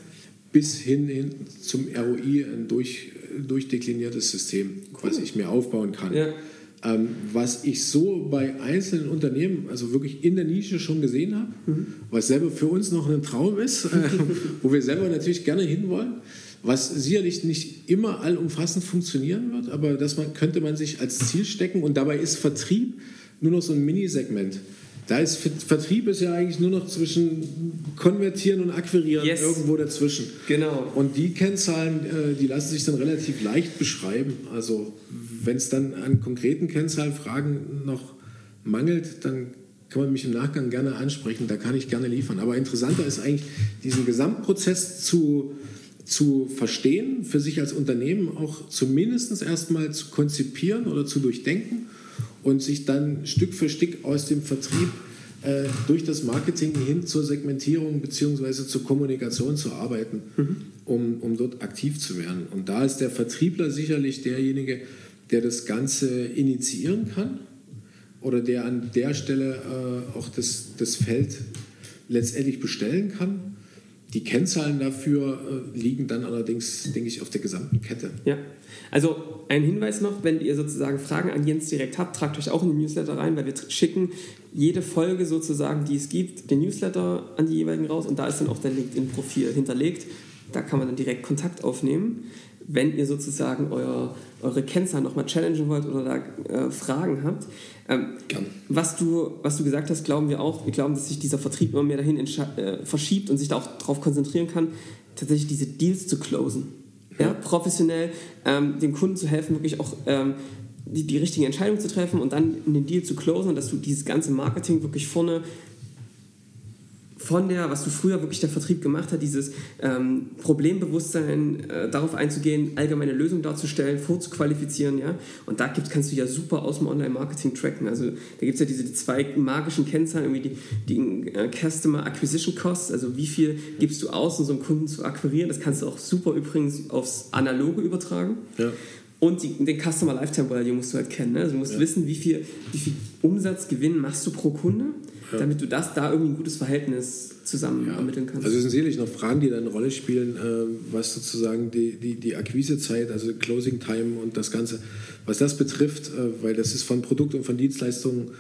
bis hin, hin zum ROI ein durch, durchdekliniertes System, cool. was ich mir aufbauen kann. Ja. Ähm, was ich so bei einzelnen Unternehmen, also wirklich in der Nische schon gesehen habe, mhm. was selber für uns noch ein Traum ist, äh, wo wir selber natürlich gerne hinwollen, was sicherlich nicht immer allumfassend funktionieren wird, aber das man, könnte man sich als Ziel stecken und dabei ist Vertrieb nur noch so ein Minisegment. Da ist Vertrieb ist ja eigentlich nur noch zwischen Konvertieren und Akquirieren yes. irgendwo dazwischen. Genau. Und die Kennzahlen, äh, die lassen sich dann relativ leicht beschreiben. Also wenn es dann an konkreten Kennzahlenfragen noch mangelt, dann kann man mich im Nachgang gerne ansprechen. Da kann ich gerne liefern. Aber interessanter ist eigentlich diesen Gesamtprozess zu zu verstehen, für sich als Unternehmen auch zumindest erstmal zu konzipieren oder zu durchdenken und sich dann Stück für Stück aus dem Vertrieb äh, durch das Marketing hin zur Segmentierung bzw. zur Kommunikation zu arbeiten, mhm. um, um dort aktiv zu werden. Und da ist der Vertriebler sicherlich derjenige, der das Ganze initiieren kann oder der an der Stelle äh, auch das, das Feld letztendlich bestellen kann die Kennzahlen dafür äh, liegen dann allerdings, denke ich, auf der gesamten Kette. Ja, also ein Hinweis noch, wenn ihr sozusagen Fragen an Jens direkt habt, tragt euch auch in den Newsletter rein, weil wir schicken jede Folge sozusagen, die es gibt, den Newsletter an die jeweiligen raus und da ist dann auch dein LinkedIn-Profil hinterlegt. Da kann man dann direkt Kontakt aufnehmen wenn ihr sozusagen euer, eure Kennzahlen nochmal challengen wollt oder da äh, Fragen habt. Ähm, was, du, was du gesagt hast, glauben wir auch. Wir glauben, dass sich dieser Vertrieb immer mehr dahin äh, verschiebt und sich da auch darauf konzentrieren kann, tatsächlich diese Deals zu closen. Ja. ja professionell ähm, dem Kunden zu helfen, wirklich auch ähm, die, die richtige Entscheidung zu treffen und dann den Deal zu closen und dass du dieses ganze Marketing wirklich vorne von der, was du früher wirklich der Vertrieb gemacht hat, dieses ähm, Problembewusstsein, äh, darauf einzugehen, allgemeine Lösungen darzustellen, vorzuqualifizieren, ja. Und da gibt, kannst du ja super aus dem Online-Marketing tracken. Also da gibt es ja diese die zwei magischen Kennzahlen, irgendwie die, die äh, Customer Acquisition Costs, also wie viel gibst du aus, um so einen Kunden zu akquirieren. Das kannst du auch super übrigens aufs Analoge übertragen. Ja. Und die, den Customer Lifetime Value musst du halt kennen. Ne? Also du musst ja. wissen, wie viel, wie viel Umsatzgewinn machst du pro Kunde ja. damit du das da irgendwie ein gutes Verhältnis zusammen ja. ermitteln kannst. Also es sind sicherlich noch Fragen, die da eine Rolle spielen, äh, was sozusagen die, die, die Akquisezeit, also Closing Time und das Ganze, was das betrifft, äh, weil das ist von Produkt und von Dienstleistungen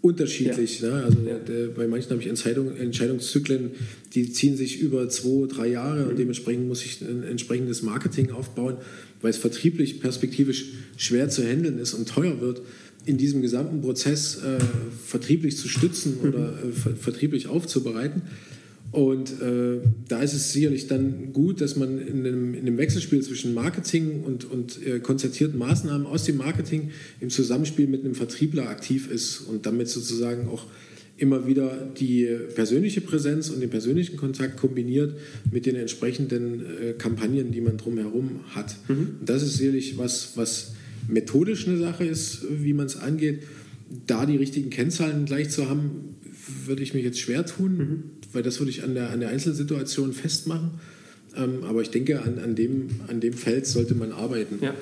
unterschiedlich. Ja. Ne? Also der, bei manchen habe ich Entscheidung, Entscheidungszyklen, die ziehen sich über zwei, drei Jahre mhm. und dementsprechend muss ich ein entsprechendes Marketing aufbauen, weil es vertrieblich perspektivisch schwer zu handeln ist und teuer wird in diesem gesamten Prozess äh, vertrieblich zu stützen oder äh, ver vertrieblich aufzubereiten. Und äh, da ist es sicherlich dann gut, dass man in einem, in einem Wechselspiel zwischen Marketing und, und äh, konzertierten Maßnahmen aus dem Marketing im Zusammenspiel mit einem Vertriebler aktiv ist und damit sozusagen auch immer wieder die persönliche Präsenz und den persönlichen Kontakt kombiniert mit den entsprechenden äh, Kampagnen, die man drumherum hat. Mhm. Und das ist sicherlich was, was methodisch eine Sache ist, wie man es angeht. Da die richtigen Kennzahlen gleich zu haben, würde ich mich jetzt schwer tun, mhm. weil das würde ich an der, an der Einzelsituation festmachen. Ähm, aber ich denke, an, an, dem, an dem Feld sollte man arbeiten. Ja.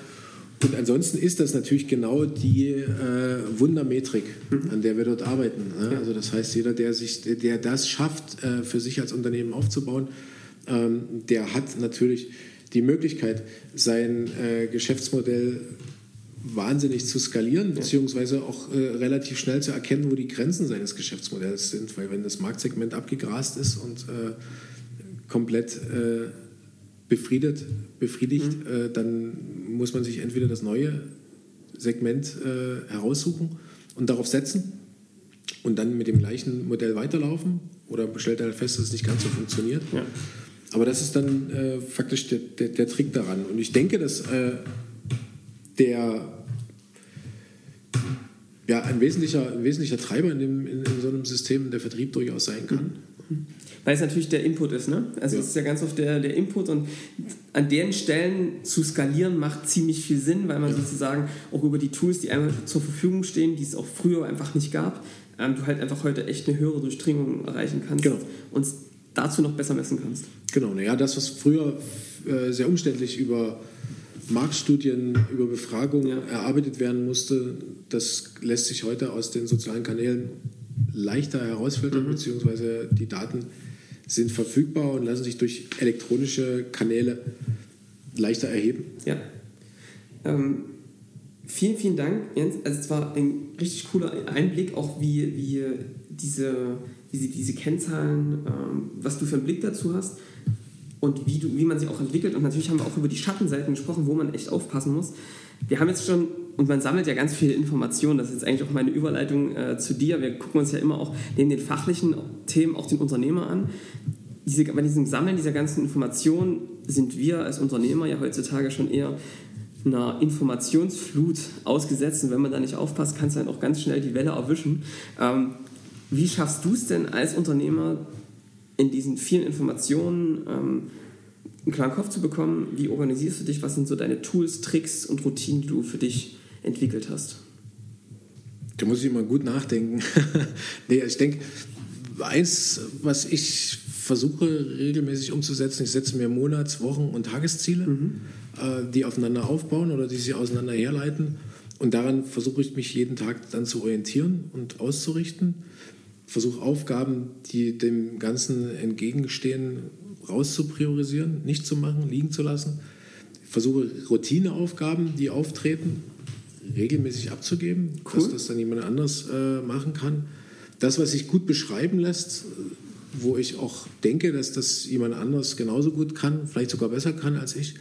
Und ansonsten ist das natürlich genau die äh, Wundermetrik, mhm. an der wir dort arbeiten. Ne? Ja. Also das heißt, jeder, der, sich, der das schafft, äh, für sich als Unternehmen aufzubauen, ähm, der hat natürlich die Möglichkeit, sein äh, Geschäftsmodell wahnsinnig zu skalieren, beziehungsweise auch äh, relativ schnell zu erkennen, wo die Grenzen seines Geschäftsmodells sind. Weil wenn das Marktsegment abgegrast ist und äh, komplett äh, befriedet, befriedigt, mhm. Äh, dann muss man sich entweder das neue Segment äh, heraussuchen und darauf setzen und dann mit dem gleichen Modell weiterlaufen oder stellt dann fest, dass es nicht ganz so funktioniert. Ja. Aber das ist dann äh, faktisch der, der, der, Trick daran. Und ich denke, dass der ja, ein wesentlicher, ein wesentlicher Treiber in, dem, in, in, so einem System der Vertrieb durchaus sein kann. Weil es natürlich der Input ist, ne? Also ja. es ist ja ganz oft der, der Input und an deren Stellen zu skalieren macht ziemlich viel Sinn, weil man ja. sozusagen auch über die Tools, die einem zur Verfügung stehen, die es auch früher einfach nicht gab, ähm, du halt einfach heute echt eine höhere Durchdringung erreichen kannst genau. und dazu noch besser messen kannst. Genau, naja, das, was früher äh, sehr umständlich über Marktstudien über Befragung ja. erarbeitet werden musste, das lässt sich heute aus den sozialen Kanälen leichter herausfiltern, mhm. beziehungsweise die Daten sind verfügbar und lassen sich durch elektronische Kanäle leichter erheben. Ja. Ähm, vielen, vielen Dank, Jens. Also es war ein richtig cooler Einblick, auch wie, wie diese, wie diese Kennzahlen, ähm, was du für einen Blick dazu hast und wie, du, wie man sie auch entwickelt. Und natürlich haben wir auch über die Schattenseiten gesprochen, wo man echt aufpassen muss. Wir haben jetzt schon, und man sammelt ja ganz viele Informationen, das ist jetzt eigentlich auch meine Überleitung äh, zu dir. Wir gucken uns ja immer auch neben den fachlichen Themen auch den Unternehmer an. Diese, bei diesem Sammeln dieser ganzen Informationen sind wir als Unternehmer ja heutzutage schon eher einer Informationsflut ausgesetzt. Und wenn man da nicht aufpasst, kann es dann auch ganz schnell die Welle erwischen. Ähm, wie schaffst du es denn als Unternehmer, in diesen vielen Informationen ähm, einen klaren Kopf zu bekommen, wie organisierst du dich, was sind so deine Tools, Tricks und Routinen, die du für dich entwickelt hast? Da muss ich mal gut nachdenken. nee, ich denke, eins, was ich versuche regelmäßig umzusetzen, ich setze mir Monats-, Wochen- und Tagesziele, mhm. äh, die aufeinander aufbauen oder die sich auseinander herleiten. Und daran versuche ich mich jeden Tag dann zu orientieren und auszurichten versuche Aufgaben, die dem Ganzen entgegenstehen, rauszupriorisieren, nicht zu machen, liegen zu lassen. Ich versuche Routineaufgaben, die auftreten, regelmäßig abzugeben, cool. dass das dann jemand anderes äh, machen kann. Das, was sich gut beschreiben lässt, wo ich auch denke, dass das jemand anderes genauso gut kann, vielleicht sogar besser kann als ich,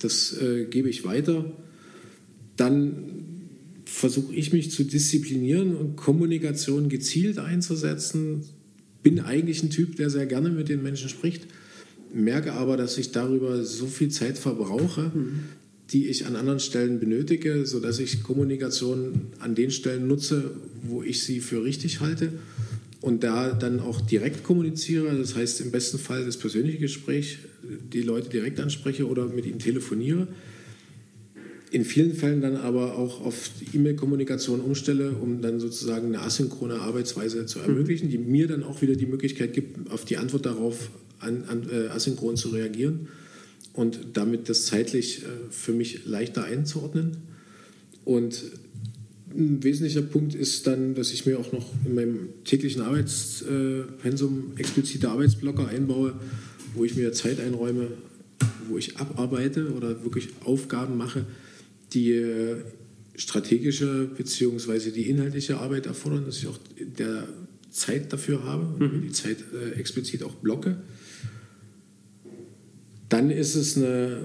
das äh, gebe ich weiter. Dann versuche ich mich zu disziplinieren und Kommunikation gezielt einzusetzen. Bin eigentlich ein Typ, der sehr gerne mit den Menschen spricht, merke aber, dass ich darüber so viel Zeit verbrauche, mhm. die ich an anderen Stellen benötige, sodass ich Kommunikation an den Stellen nutze, wo ich sie für richtig halte und da dann auch direkt kommuniziere. Das heißt im besten Fall das persönliche Gespräch, die Leute direkt anspreche oder mit ihnen telefoniere in vielen Fällen dann aber auch auf E-Mail-Kommunikation umstelle, um dann sozusagen eine asynchrone Arbeitsweise zu ermöglichen, die mir dann auch wieder die Möglichkeit gibt, auf die Antwort darauf an, an, äh, asynchron zu reagieren und damit das zeitlich äh, für mich leichter einzuordnen. Und ein wesentlicher Punkt ist dann, dass ich mir auch noch in meinem täglichen Arbeitspensum explizite Arbeitsblocker einbaue, wo ich mir Zeit einräume, wo ich abarbeite oder wirklich Aufgaben mache, die äh, strategische bzw. die inhaltliche Arbeit erfordern, dass ich auch der Zeit dafür habe, mhm. die Zeit äh, explizit auch blocke. Dann ist es eine,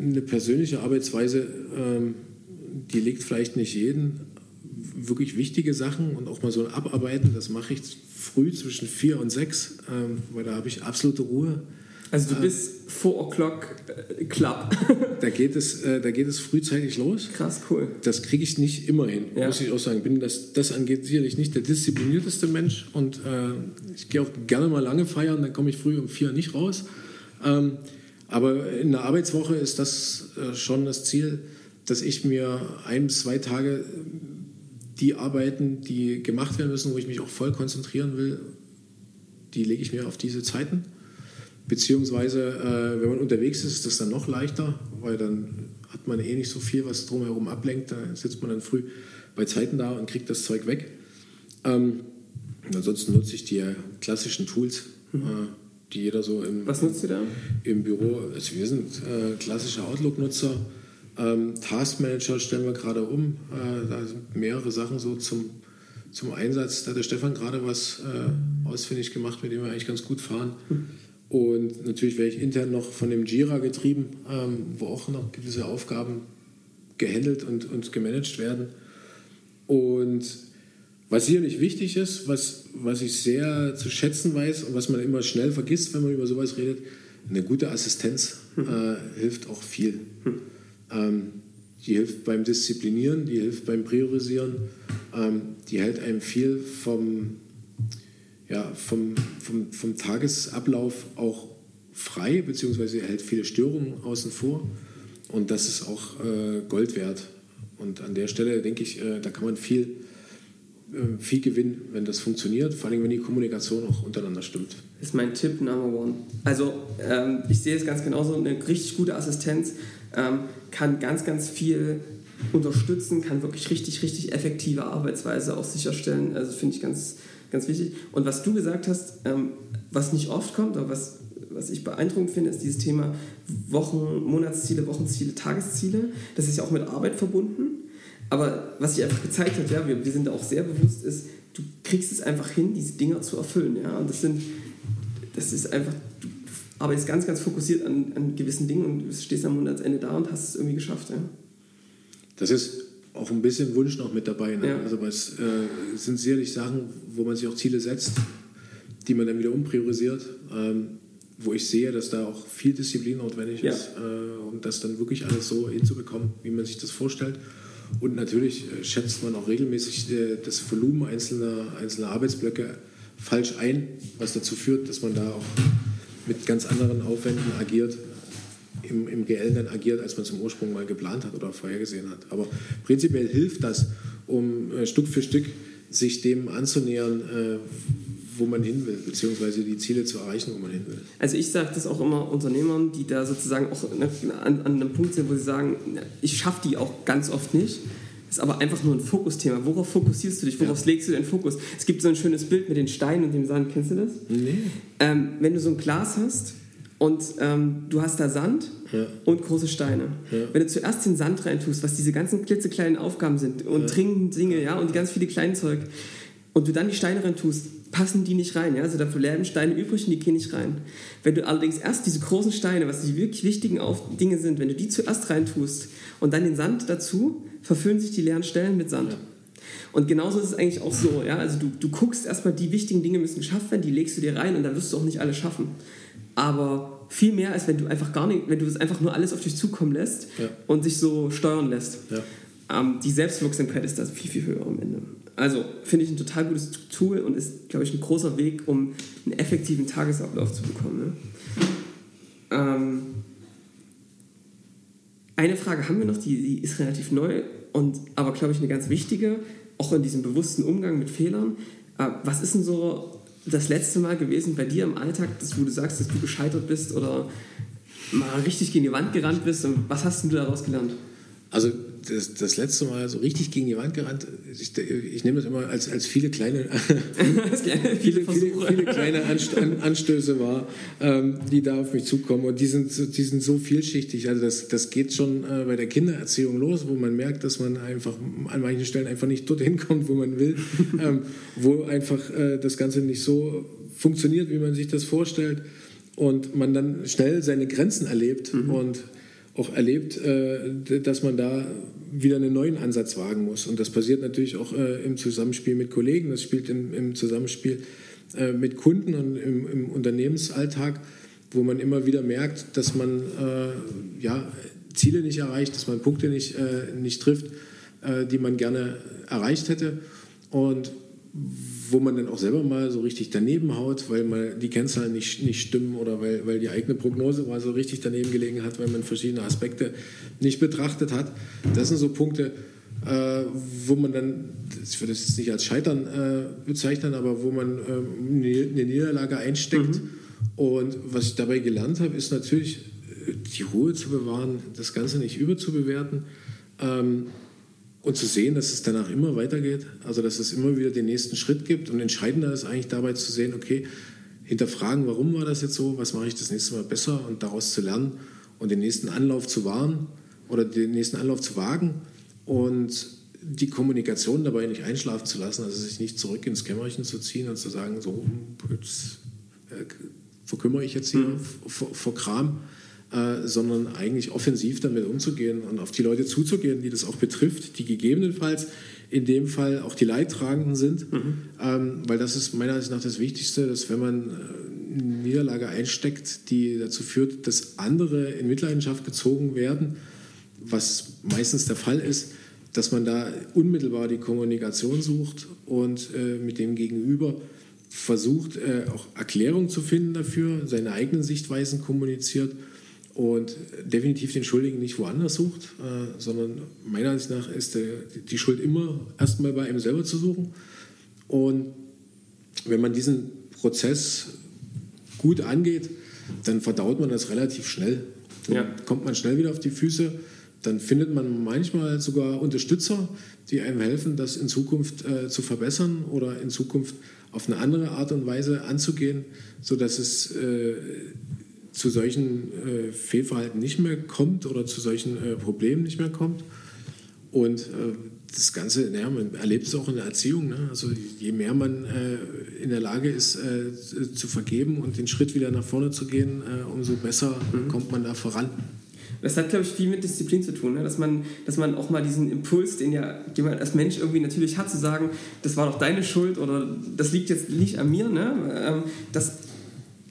eine persönliche Arbeitsweise, ähm, die liegt vielleicht nicht jeden, wirklich wichtige Sachen und auch mal so ein Abarbeiten, das mache ich früh zwischen vier und sechs, ähm, weil da habe ich absolute Ruhe. Also du bist 4 O'Clock äh, Club. da, geht es, äh, da geht es frühzeitig los. Krass, cool. Das kriege ich nicht immer hin, ja. muss ich auch sagen. Bin das, das angeht sicherlich nicht der disziplinierteste Mensch und äh, ich gehe auch gerne mal lange feiern, dann komme ich früh um vier nicht raus. Ähm, aber in der Arbeitswoche ist das äh, schon das Ziel, dass ich mir ein bis zwei Tage die Arbeiten, die gemacht werden müssen, wo ich mich auch voll konzentrieren will, die lege ich mir auf diese Zeiten. Beziehungsweise, äh, wenn man unterwegs ist, ist das dann noch leichter, weil dann hat man eh nicht so viel, was drumherum ablenkt. Da sitzt man dann früh bei Zeiten da und kriegt das Zeug weg. Ähm, ansonsten nutze ich die klassischen Tools, mhm. äh, die jeder so im, was nutzt ihr da? im Büro. Also wir sind äh, klassische Outlook-Nutzer ähm, Taskmanager stellen wir gerade um. Äh, da sind mehrere Sachen so zum, zum Einsatz. Da hat der Stefan gerade was äh, ausfindig gemacht, mit dem wir eigentlich ganz gut fahren. Und natürlich werde ich intern noch von dem Jira getrieben, ähm, wo auch noch gewisse Aufgaben gehandelt und, und gemanagt werden. Und was sicherlich wichtig ist, was, was ich sehr zu schätzen weiß und was man immer schnell vergisst, wenn man über sowas redet, eine gute Assistenz äh, hilft auch viel. Ähm, die hilft beim Disziplinieren, die hilft beim Priorisieren, ähm, die hält einem viel vom, ja, vom, vom, vom Tagesablauf auch frei, beziehungsweise hält viele Störungen außen vor. Und das ist auch äh, Gold wert. Und an der Stelle denke ich, äh, da kann man viel, äh, viel gewinnen, wenn das funktioniert, vor allem wenn die Kommunikation auch untereinander stimmt. Das ist mein Tipp Number One. Also ähm, ich sehe es ganz genauso, eine richtig gute Assistenz ähm, kann ganz, ganz viel unterstützen, kann wirklich richtig, richtig effektive Arbeitsweise auch sicherstellen. Also finde ich ganz, ganz wichtig. Und was du gesagt hast, ähm, was nicht oft kommt, aber was, was ich beeindruckend finde, ist dieses Thema Wochen, Monatsziele, Wochenziele, Tagesziele. Das ist ja auch mit Arbeit verbunden. Aber was sich einfach gezeigt hat, ja, wir, wir sind da auch sehr bewusst, ist, du kriegst es einfach hin, diese Dinger zu erfüllen. Ja? Und das sind, das ist einfach, du arbeitest ganz, ganz fokussiert an, an gewissen Dingen und stehst am Monatsende da und hast es irgendwie geschafft. Ja. Das ist auch ein bisschen Wunsch noch mit dabei. Ne? Ja. Also es äh, sind sicherlich Sachen, wo man sich auch Ziele setzt, die man dann wieder umpriorisiert, ähm, wo ich sehe, dass da auch viel Disziplin notwendig ja. ist, äh, um das dann wirklich alles so hinzubekommen, wie man sich das vorstellt. Und natürlich äh, schätzt man auch regelmäßig äh, das Volumen einzelner, einzelner Arbeitsblöcke falsch ein, was dazu führt, dass man da auch mit ganz anderen Aufwänden agiert, im, im GL dann agiert, als man es im Ursprung mal geplant hat oder vorhergesehen hat. Aber prinzipiell hilft das, um äh, Stück für Stück sich dem anzunähern, äh, wo man hin will, beziehungsweise die Ziele zu erreichen, wo man hin will. Also ich sage das auch immer Unternehmern, die da sozusagen auch an, an einem Punkt sind, wo sie sagen, ich schaffe die auch ganz oft nicht ist aber einfach nur ein Fokusthema. Worauf fokussierst du dich? Worauf ja. legst du deinen Fokus? Es gibt so ein schönes Bild mit den Steinen und dem Sand. Kennst du das? Nee. Ähm, wenn du so ein Glas hast und ähm, du hast da Sand ja. und große Steine. Ja. Wenn du zuerst den Sand reintust, was diese ganzen klitzekleinen Aufgaben sind und Trinken, Dinge, ja, und die ganz viele kleinen Zeug, und du dann die Steine reintust, passen die nicht rein. Ja? Also dafür bleiben Steine übrig und die gehen nicht rein. Wenn du allerdings erst diese großen Steine, was die wirklich wichtigen Dinge sind, wenn du die zuerst reintust und dann den Sand dazu, verfüllen sich die leeren Stellen mit Sand. Ja. Und genauso ist es eigentlich auch so. Ja? Also du, du guckst erstmal, die wichtigen Dinge müssen geschafft werden, die legst du dir rein und dann wirst du auch nicht alle schaffen. Aber viel mehr, als wenn du einfach gar nicht, wenn du es einfach nur alles auf dich zukommen lässt ja. und sich so steuern lässt. Ja. Ähm, die Selbstwirksamkeit ist da viel, viel höher am Ende. Also finde ich ein total gutes Tool und ist, glaube ich, ein großer Weg, um einen effektiven Tagesablauf zu bekommen. Ne? Ähm, eine Frage haben wir noch, die, die ist relativ neu und aber, glaube ich, eine ganz wichtige, auch in diesem bewussten Umgang mit Fehlern. Äh, was ist denn so das letzte Mal gewesen bei dir im Alltag, dass, wo du sagst, dass du gescheitert bist oder mal richtig gegen die Wand gerannt bist? Und was hast du daraus gelernt? Also das, das, letzte Mal so richtig gegen die Wand gerannt. Ich, ich nehme das immer als, als viele kleine, viele, viele, viele, kleine Anstöße wahr, ähm, die da auf mich zukommen. Und die sind, die sind so vielschichtig. Also das, das geht schon äh, bei der Kindererziehung los, wo man merkt, dass man einfach an manchen Stellen einfach nicht dorthin kommt, wo man will, ähm, wo einfach äh, das Ganze nicht so funktioniert, wie man sich das vorstellt und man dann schnell seine Grenzen erlebt mhm. und auch erlebt, äh, dass man da wieder einen neuen Ansatz wagen muss. Und das passiert natürlich auch äh, im Zusammenspiel mit Kollegen, das spielt im, Zusammenspiel äh, mit Kunden und im, Unternehmensalltag, wo man immer wieder merkt, dass man ja, Ziele nicht erreicht, dass man Punkte nicht, nicht trifft, die man gerne erreicht hätte. Und wo man dann auch selber mal so richtig daneben haut, weil mal die Kennzahlen nicht, nicht stimmen oder weil, weil die eigene Prognose mal so richtig daneben gelegen hat, weil man verschiedene Aspekte nicht betrachtet hat. Das sind so Punkte, äh, wo man dann, ich würde es jetzt nicht als Scheitern äh, bezeichnen, aber wo man äh, eine Niederlage einsteckt. Mhm. Und was ich dabei gelernt habe, ist natürlich, äh, die Ruhe zu bewahren, das Ganze nicht überzubewerten. Ähm, und zu sehen, dass es danach immer weitergeht, also dass es immer wieder den nächsten Schritt gibt. Und entscheidender ist eigentlich dabei zu sehen, okay, hinterfragen, warum war das jetzt so, was mache ich das nächste Mal besser und daraus zu lernen und den nächsten Anlauf zu wahren oder den nächsten Anlauf zu wagen und die Kommunikation dabei nicht einschlafen zu lassen, also sich nicht zurück ins Kämmerchen zu ziehen und zu sagen, so, jetzt äh, verkümmere ich jetzt hier mhm. vor, vor Kram, äh, sondern eigentlich offensiv damit umzugehen und auf die Leute zuzugehen, die das auch betrifft, die gegebenenfalls in dem Fall auch die Leidtragenden sind, mhm. ähm, weil das ist meiner Ansicht nach das Wichtigste, dass wenn man äh, eine Niederlage einsteckt, die dazu führt, dass andere in Mitleidenschaft gezogen werden, was meistens der Fall ist, dass man da unmittelbar die Kommunikation sucht und äh, mit dem Gegenüber versucht, äh, auch Erklärung zu finden dafür, seine eigenen Sichtweisen kommuniziert und definitiv den Schuldigen nicht woanders sucht, äh, sondern meiner Ansicht nach ist der, die Schuld immer erstmal bei einem selber zu suchen. Und wenn man diesen Prozess gut angeht, dann verdaut man das relativ schnell. Dann ja. kommt man schnell wieder auf die Füße. Dann findet man manchmal sogar Unterstützer, die einem helfen, das in Zukunft äh, zu verbessern oder in Zukunft auf eine andere Art und Weise anzugehen, sodass es äh, zu solchen äh, Fehlverhalten nicht mehr kommt oder zu solchen äh, Problemen nicht mehr kommt. Und äh, das Ganze, naja, man erlebt es auch in der Erziehung. Ne? Also je mehr man äh, in der Lage ist äh, zu vergeben und den Schritt wieder nach vorne zu gehen, äh, umso besser mhm. kommt man da voran. Das hat, glaube ich, viel mit Disziplin zu tun, ne? dass, man, dass man auch mal diesen Impuls, den ja jemand als Mensch irgendwie natürlich hat, zu sagen, das war doch deine Schuld oder das liegt jetzt nicht an mir, ne? Ähm, das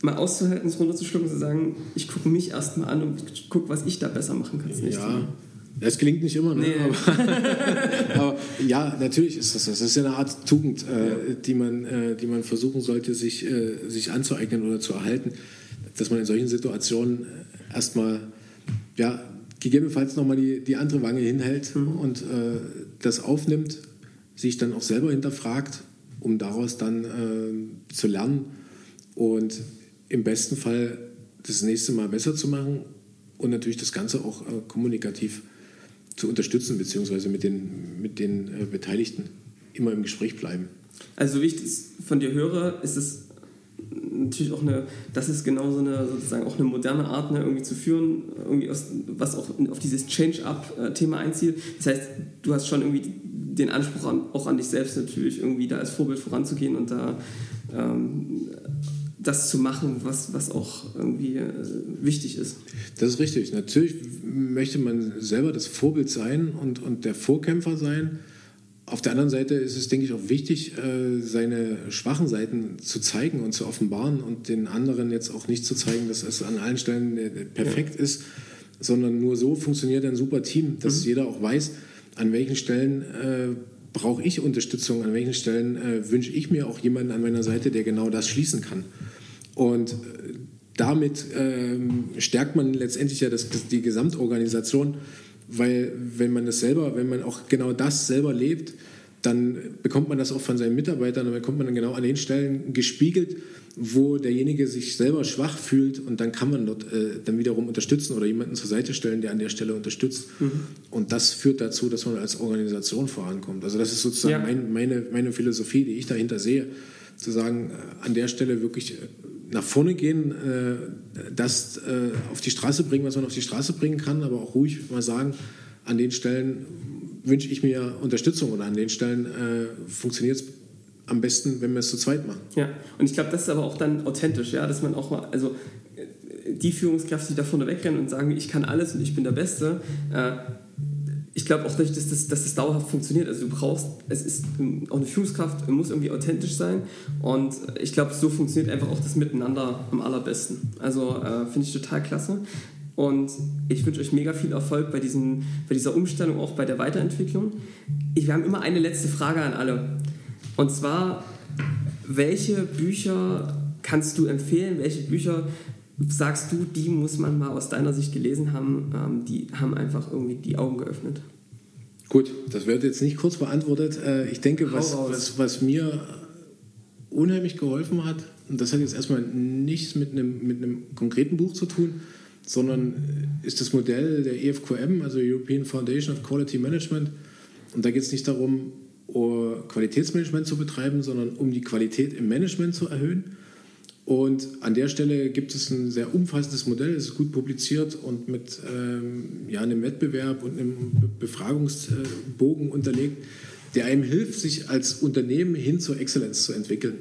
mal auszuhalten, es runterzuschlucken und zu sagen, ich gucke mich erstmal an und gucke, was ich da besser machen kann. Ja, das gelingt nicht immer, ne? Nee. aber, aber, ja, natürlich ist das das. Das ist ja eine Art Tugend, äh, die, man, äh, die man versuchen sollte, sich, äh, sich anzueignen oder zu erhalten, dass man in solchen Situationen erstmal, ja, gegebenenfalls nochmal die, die andere Wange hinhält mhm. und äh, das aufnimmt, sich dann auch selber hinterfragt, um daraus dann äh, zu lernen und im besten Fall das nächste Mal besser zu machen und natürlich das Ganze auch äh, kommunikativ zu unterstützen, beziehungsweise mit den, mit den äh, Beteiligten immer im Gespräch bleiben. Also, wie ich das von dir höre, ist es natürlich auch eine, das ist genau so eine, sozusagen auch eine moderne Art, ne, irgendwie zu führen, irgendwie aus, was auch auf dieses Change-up-Thema einzielt. Das heißt, du hast schon irgendwie den Anspruch an, auch an dich selbst natürlich, irgendwie da als Vorbild voranzugehen und da ähm, das zu machen, was, was auch irgendwie äh, wichtig ist. Das ist richtig. Natürlich möchte man selber das Vorbild sein und, und der Vorkämpfer sein. Auf der anderen Seite ist es, denke ich, auch wichtig, äh, seine schwachen Seiten zu zeigen und zu offenbaren und den anderen jetzt auch nicht zu zeigen, dass es an allen Stellen äh, perfekt ja. ist, sondern nur so funktioniert ein super Team, dass mhm. jeder auch weiß, an welchen Stellen äh, brauche ich Unterstützung, an welchen Stellen äh, wünsche ich mir auch jemanden an meiner Seite, der genau das schließen kann. Und äh, damit ähm, stärkt man letztendlich ja das, die Gesamtorganisation, weil wenn man das selber, wenn man auch genau das selber lebt, dann bekommt man das auch von seinen Mitarbeitern dann bekommt man dann genau an den Stellen gespiegelt, wo derjenige sich selber schwach fühlt und dann kann man dort äh, dann wiederum unterstützen oder jemanden zur Seite stellen, der an der Stelle unterstützt. Mhm. Und das führt dazu, dass man als Organisation vorankommt. Also das ist sozusagen ja. mein, meine, meine Philosophie, die ich dahinter sehe, zu sagen, äh, an der Stelle wirklich äh, nach vorne gehen, äh, das äh, auf die Straße bringen, was man auf die Straße bringen kann, aber auch ruhig mal sagen, an den Stellen wünsche ich mir Unterstützung oder an den Stellen äh, funktioniert es am besten, wenn wir es zu zweit machen. Ja, und ich glaube, das ist aber auch dann authentisch, ja, dass man auch mal, also die Führungskräfte, die da vorne wegrennen und sagen, ich kann alles und ich bin der Beste, äh, glaube auch nicht, dass das, dass das dauerhaft funktioniert. Also du brauchst, es ist auch eine Führungskraft, muss irgendwie authentisch sein und ich glaube, so funktioniert einfach auch das Miteinander am allerbesten. Also äh, finde ich total klasse. Und ich wünsche euch mega viel Erfolg bei, diesem, bei dieser Umstellung, auch bei der Weiterentwicklung. Ich, wir haben immer eine letzte Frage an alle. Und zwar, welche Bücher kannst du empfehlen? Welche Bücher sagst du, die muss man mal aus deiner Sicht gelesen haben? Ähm, die haben einfach irgendwie die Augen geöffnet. Gut, das wird jetzt nicht kurz beantwortet. Äh, ich denke, was, was, was mir unheimlich geholfen hat, und das hat jetzt erstmal nichts mit einem, mit einem konkreten Buch zu tun, sondern ist das Modell der EFQM, also European Foundation of Quality Management. Und da geht es nicht darum, Qualitätsmanagement zu betreiben, sondern um die Qualität im Management zu erhöhen. Und an der Stelle gibt es ein sehr umfassendes Modell, es ist gut publiziert und mit ähm, ja, einem Wettbewerb und einem Befragungsbogen unterlegt, der einem hilft, sich als Unternehmen hin zur Exzellenz zu entwickeln.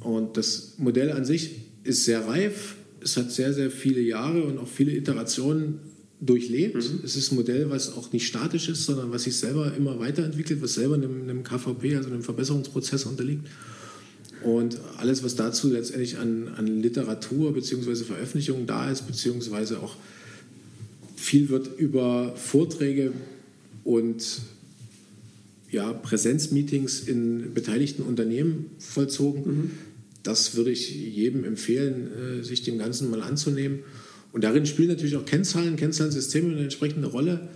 Und das Modell an sich ist sehr reif, es hat sehr, sehr viele Jahre und auch viele Iterationen durchlebt. Mhm. Es ist ein Modell, was auch nicht statisch ist, sondern was sich selber immer weiterentwickelt, was selber einem, einem KVP, also einem Verbesserungsprozess unterliegt. Und alles, was dazu letztendlich an, an Literatur bzw. Veröffentlichungen da ist, beziehungsweise auch viel wird über Vorträge und ja, Präsenzmeetings in beteiligten Unternehmen vollzogen. Mhm. Das würde ich jedem empfehlen, äh, sich dem Ganzen mal anzunehmen. Und darin spielen natürlich auch Kennzahlen, Kennzahlensysteme eine entsprechende Rolle.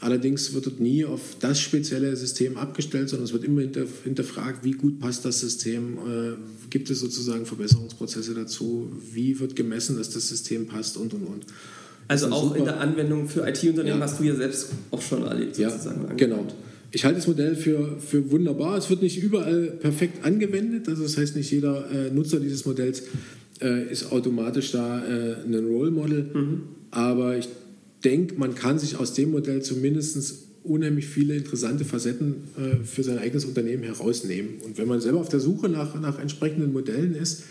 Allerdings wird dort nie auf das spezielle System abgestellt, sondern es wird immer hinterfragt, wie gut passt das System, äh, gibt es sozusagen Verbesserungsprozesse dazu, wie wird gemessen, dass das System passt und und und. Also auch super, in der Anwendung für IT-Unternehmen ja. hast du ja selbst auch schon erlebt, sozusagen. Ja, genau. Ich halte das Modell für, für wunderbar. Es wird nicht überall perfekt angewendet. Also das heißt, nicht jeder äh, Nutzer dieses Modells äh, ist automatisch da äh, ein Role Model. Mhm. Aber ich denke, man kann sich aus dem Modell zumindest unheimlich viele interessante Facetten äh, für sein eigenes Unternehmen herausnehmen. Und wenn man selber auf der Suche nach, nach entsprechenden Modellen ist,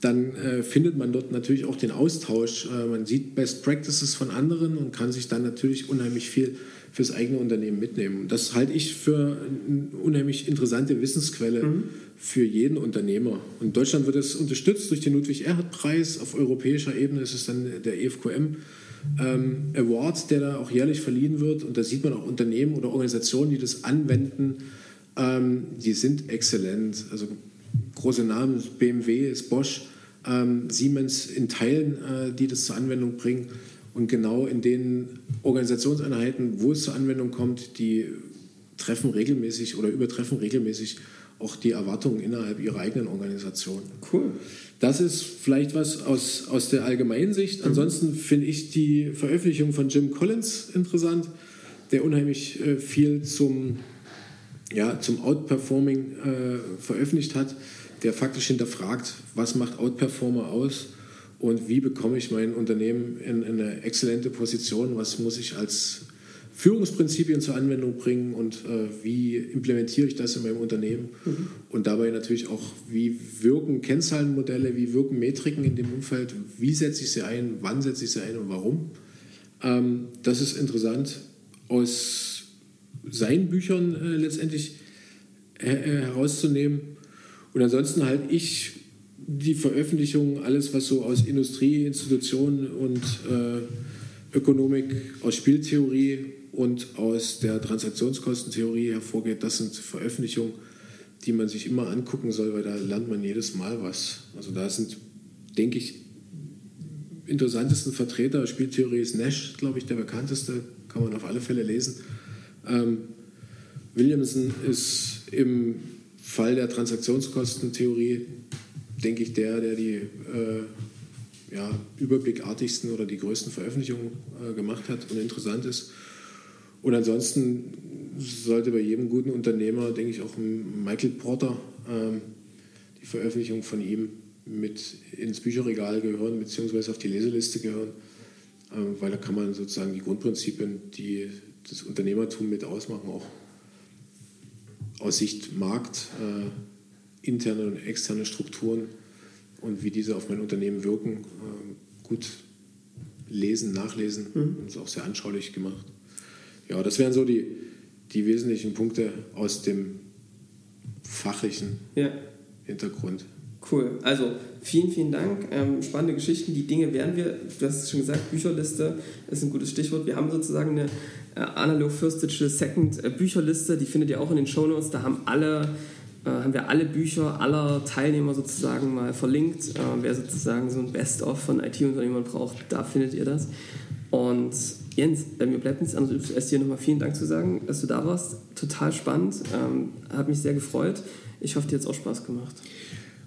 dann äh, findet man dort natürlich auch den Austausch. Äh, man sieht Best Practices von anderen und kann sich dann natürlich unheimlich viel fürs eigene Unternehmen mitnehmen. Das halte ich für eine unheimlich interessante Wissensquelle mhm. für jeden Unternehmer. Und in Deutschland wird es unterstützt durch den Ludwig-Erhard-Preis. Auf europäischer Ebene ist es dann der EFQM. Ähm, Award, der da auch jährlich verliehen wird. Und da sieht man auch Unternehmen oder Organisationen, die das anwenden, ähm, die sind exzellent. Also große Namen, BMW ist Bosch, ähm, Siemens in Teilen, äh, die das zur Anwendung bringen. Und genau in den Organisationseinheiten, wo es zur Anwendung kommt, die treffen regelmäßig oder übertreffen regelmäßig auch die Erwartungen innerhalb ihrer eigenen Organisation. Cool. Das ist vielleicht was aus, aus der allgemeinen Sicht. Ansonsten finde ich die Veröffentlichung von Jim Collins interessant, der unheimlich äh, viel zum, ja, zum Outperforming äh, veröffentlicht hat, der faktisch hinterfragt, was macht Outperformer aus und wie bekomme ich mein Unternehmen in, in eine exzellente Position, was muss ich als Führungsprinzipien zur Anwendung bringen und äh, wie implementiere ich das in meinem Unternehmen mhm. und dabei natürlich auch, wie wirken Kennzahlenmodelle, wie wirken Metriken in dem Umfeld, wie setze ich sie ein, wann setze ich sie ein und warum. Ähm, das ist interessant aus seinen Büchern äh, letztendlich äh, herauszunehmen. Und ansonsten halt ich die Veröffentlichung, alles was so aus Industrie, Institutionen und äh, Ökonomik, aus Spieltheorie und aus der Transaktionskostentheorie hervorgeht, das sind Veröffentlichungen, die man sich immer angucken soll, weil da lernt man jedes Mal was. Also da sind, denke ich, interessantesten Vertreter. Spieltheorie ist Nash, glaube ich, der bekannteste, kann man auf alle Fälle lesen. Ähm, Williamson ist im Fall der Transaktionskostentheorie denke ich, der, der die äh, ja, überblickartigsten oder die größten Veröffentlichungen äh, gemacht hat und interessant ist. Und ansonsten sollte bei jedem guten Unternehmer, denke ich, auch Michael Porter ähm, die Veröffentlichung von ihm mit ins Bücherregal gehören, beziehungsweise auf die Leseliste gehören, äh, weil da kann man sozusagen die Grundprinzipien, die das Unternehmertum mit ausmachen, auch aus Sicht Markt äh, interne und externe Strukturen und wie diese auf mein Unternehmen wirken, ähm, gut lesen, nachlesen. Mhm. Das ist auch sehr anschaulich gemacht. Ja, das wären so die, die wesentlichen Punkte aus dem fachlichen ja. Hintergrund. Cool. Also vielen, vielen Dank. Ähm, spannende Geschichten. Die Dinge werden wir, du hast es schon gesagt, Bücherliste ist ein gutes Stichwort. Wir haben sozusagen eine äh, Analog First Digital Second äh, Bücherliste, die findet ihr auch in den Show Notes. Da haben alle äh, haben wir alle Bücher aller Teilnehmer sozusagen mal verlinkt. Äh, wer sozusagen so ein Best-of von IT-Unternehmern braucht, da findet ihr das. Und Jens, mir bleibt nichts anderes, als dir nochmal vielen Dank zu sagen, dass du da warst. Total spannend, ähm, hat mich sehr gefreut. Ich hoffe, dir hat es auch Spaß gemacht.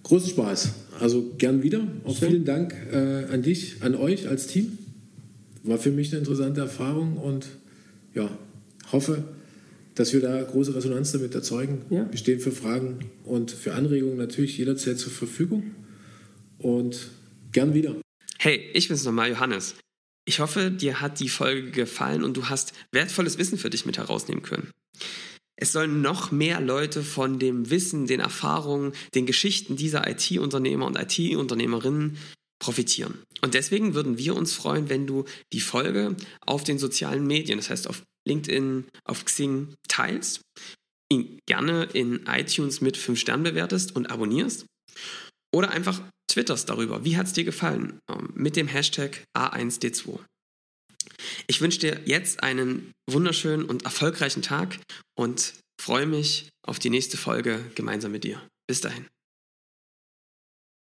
Großen Spaß. Also gern wieder. Auch Schön. vielen Dank äh, an dich, an euch als Team. War für mich eine interessante Erfahrung und ja, hoffe, dass wir da große Resonanz damit erzeugen. Ja. Wir stehen für Fragen und für Anregungen natürlich jederzeit zur Verfügung und gern wieder. Hey, ich bin's nochmal, Johannes. Ich hoffe, dir hat die Folge gefallen und du hast wertvolles Wissen für dich mit herausnehmen können. Es sollen noch mehr Leute von dem Wissen, den Erfahrungen, den Geschichten dieser IT-Unternehmer und IT-Unternehmerinnen profitieren. Und deswegen würden wir uns freuen, wenn du die Folge auf den sozialen Medien, das heißt auf LinkedIn, auf Xing teilst, ihn gerne in iTunes mit 5 Sternen bewertest und abonnierst oder einfach twitterst darüber. Wie hat es dir gefallen? Ähm, mit dem Hashtag A1D2. Ich wünsche dir jetzt einen wunderschönen und erfolgreichen Tag und freue mich auf die nächste Folge gemeinsam mit dir. Bis dahin.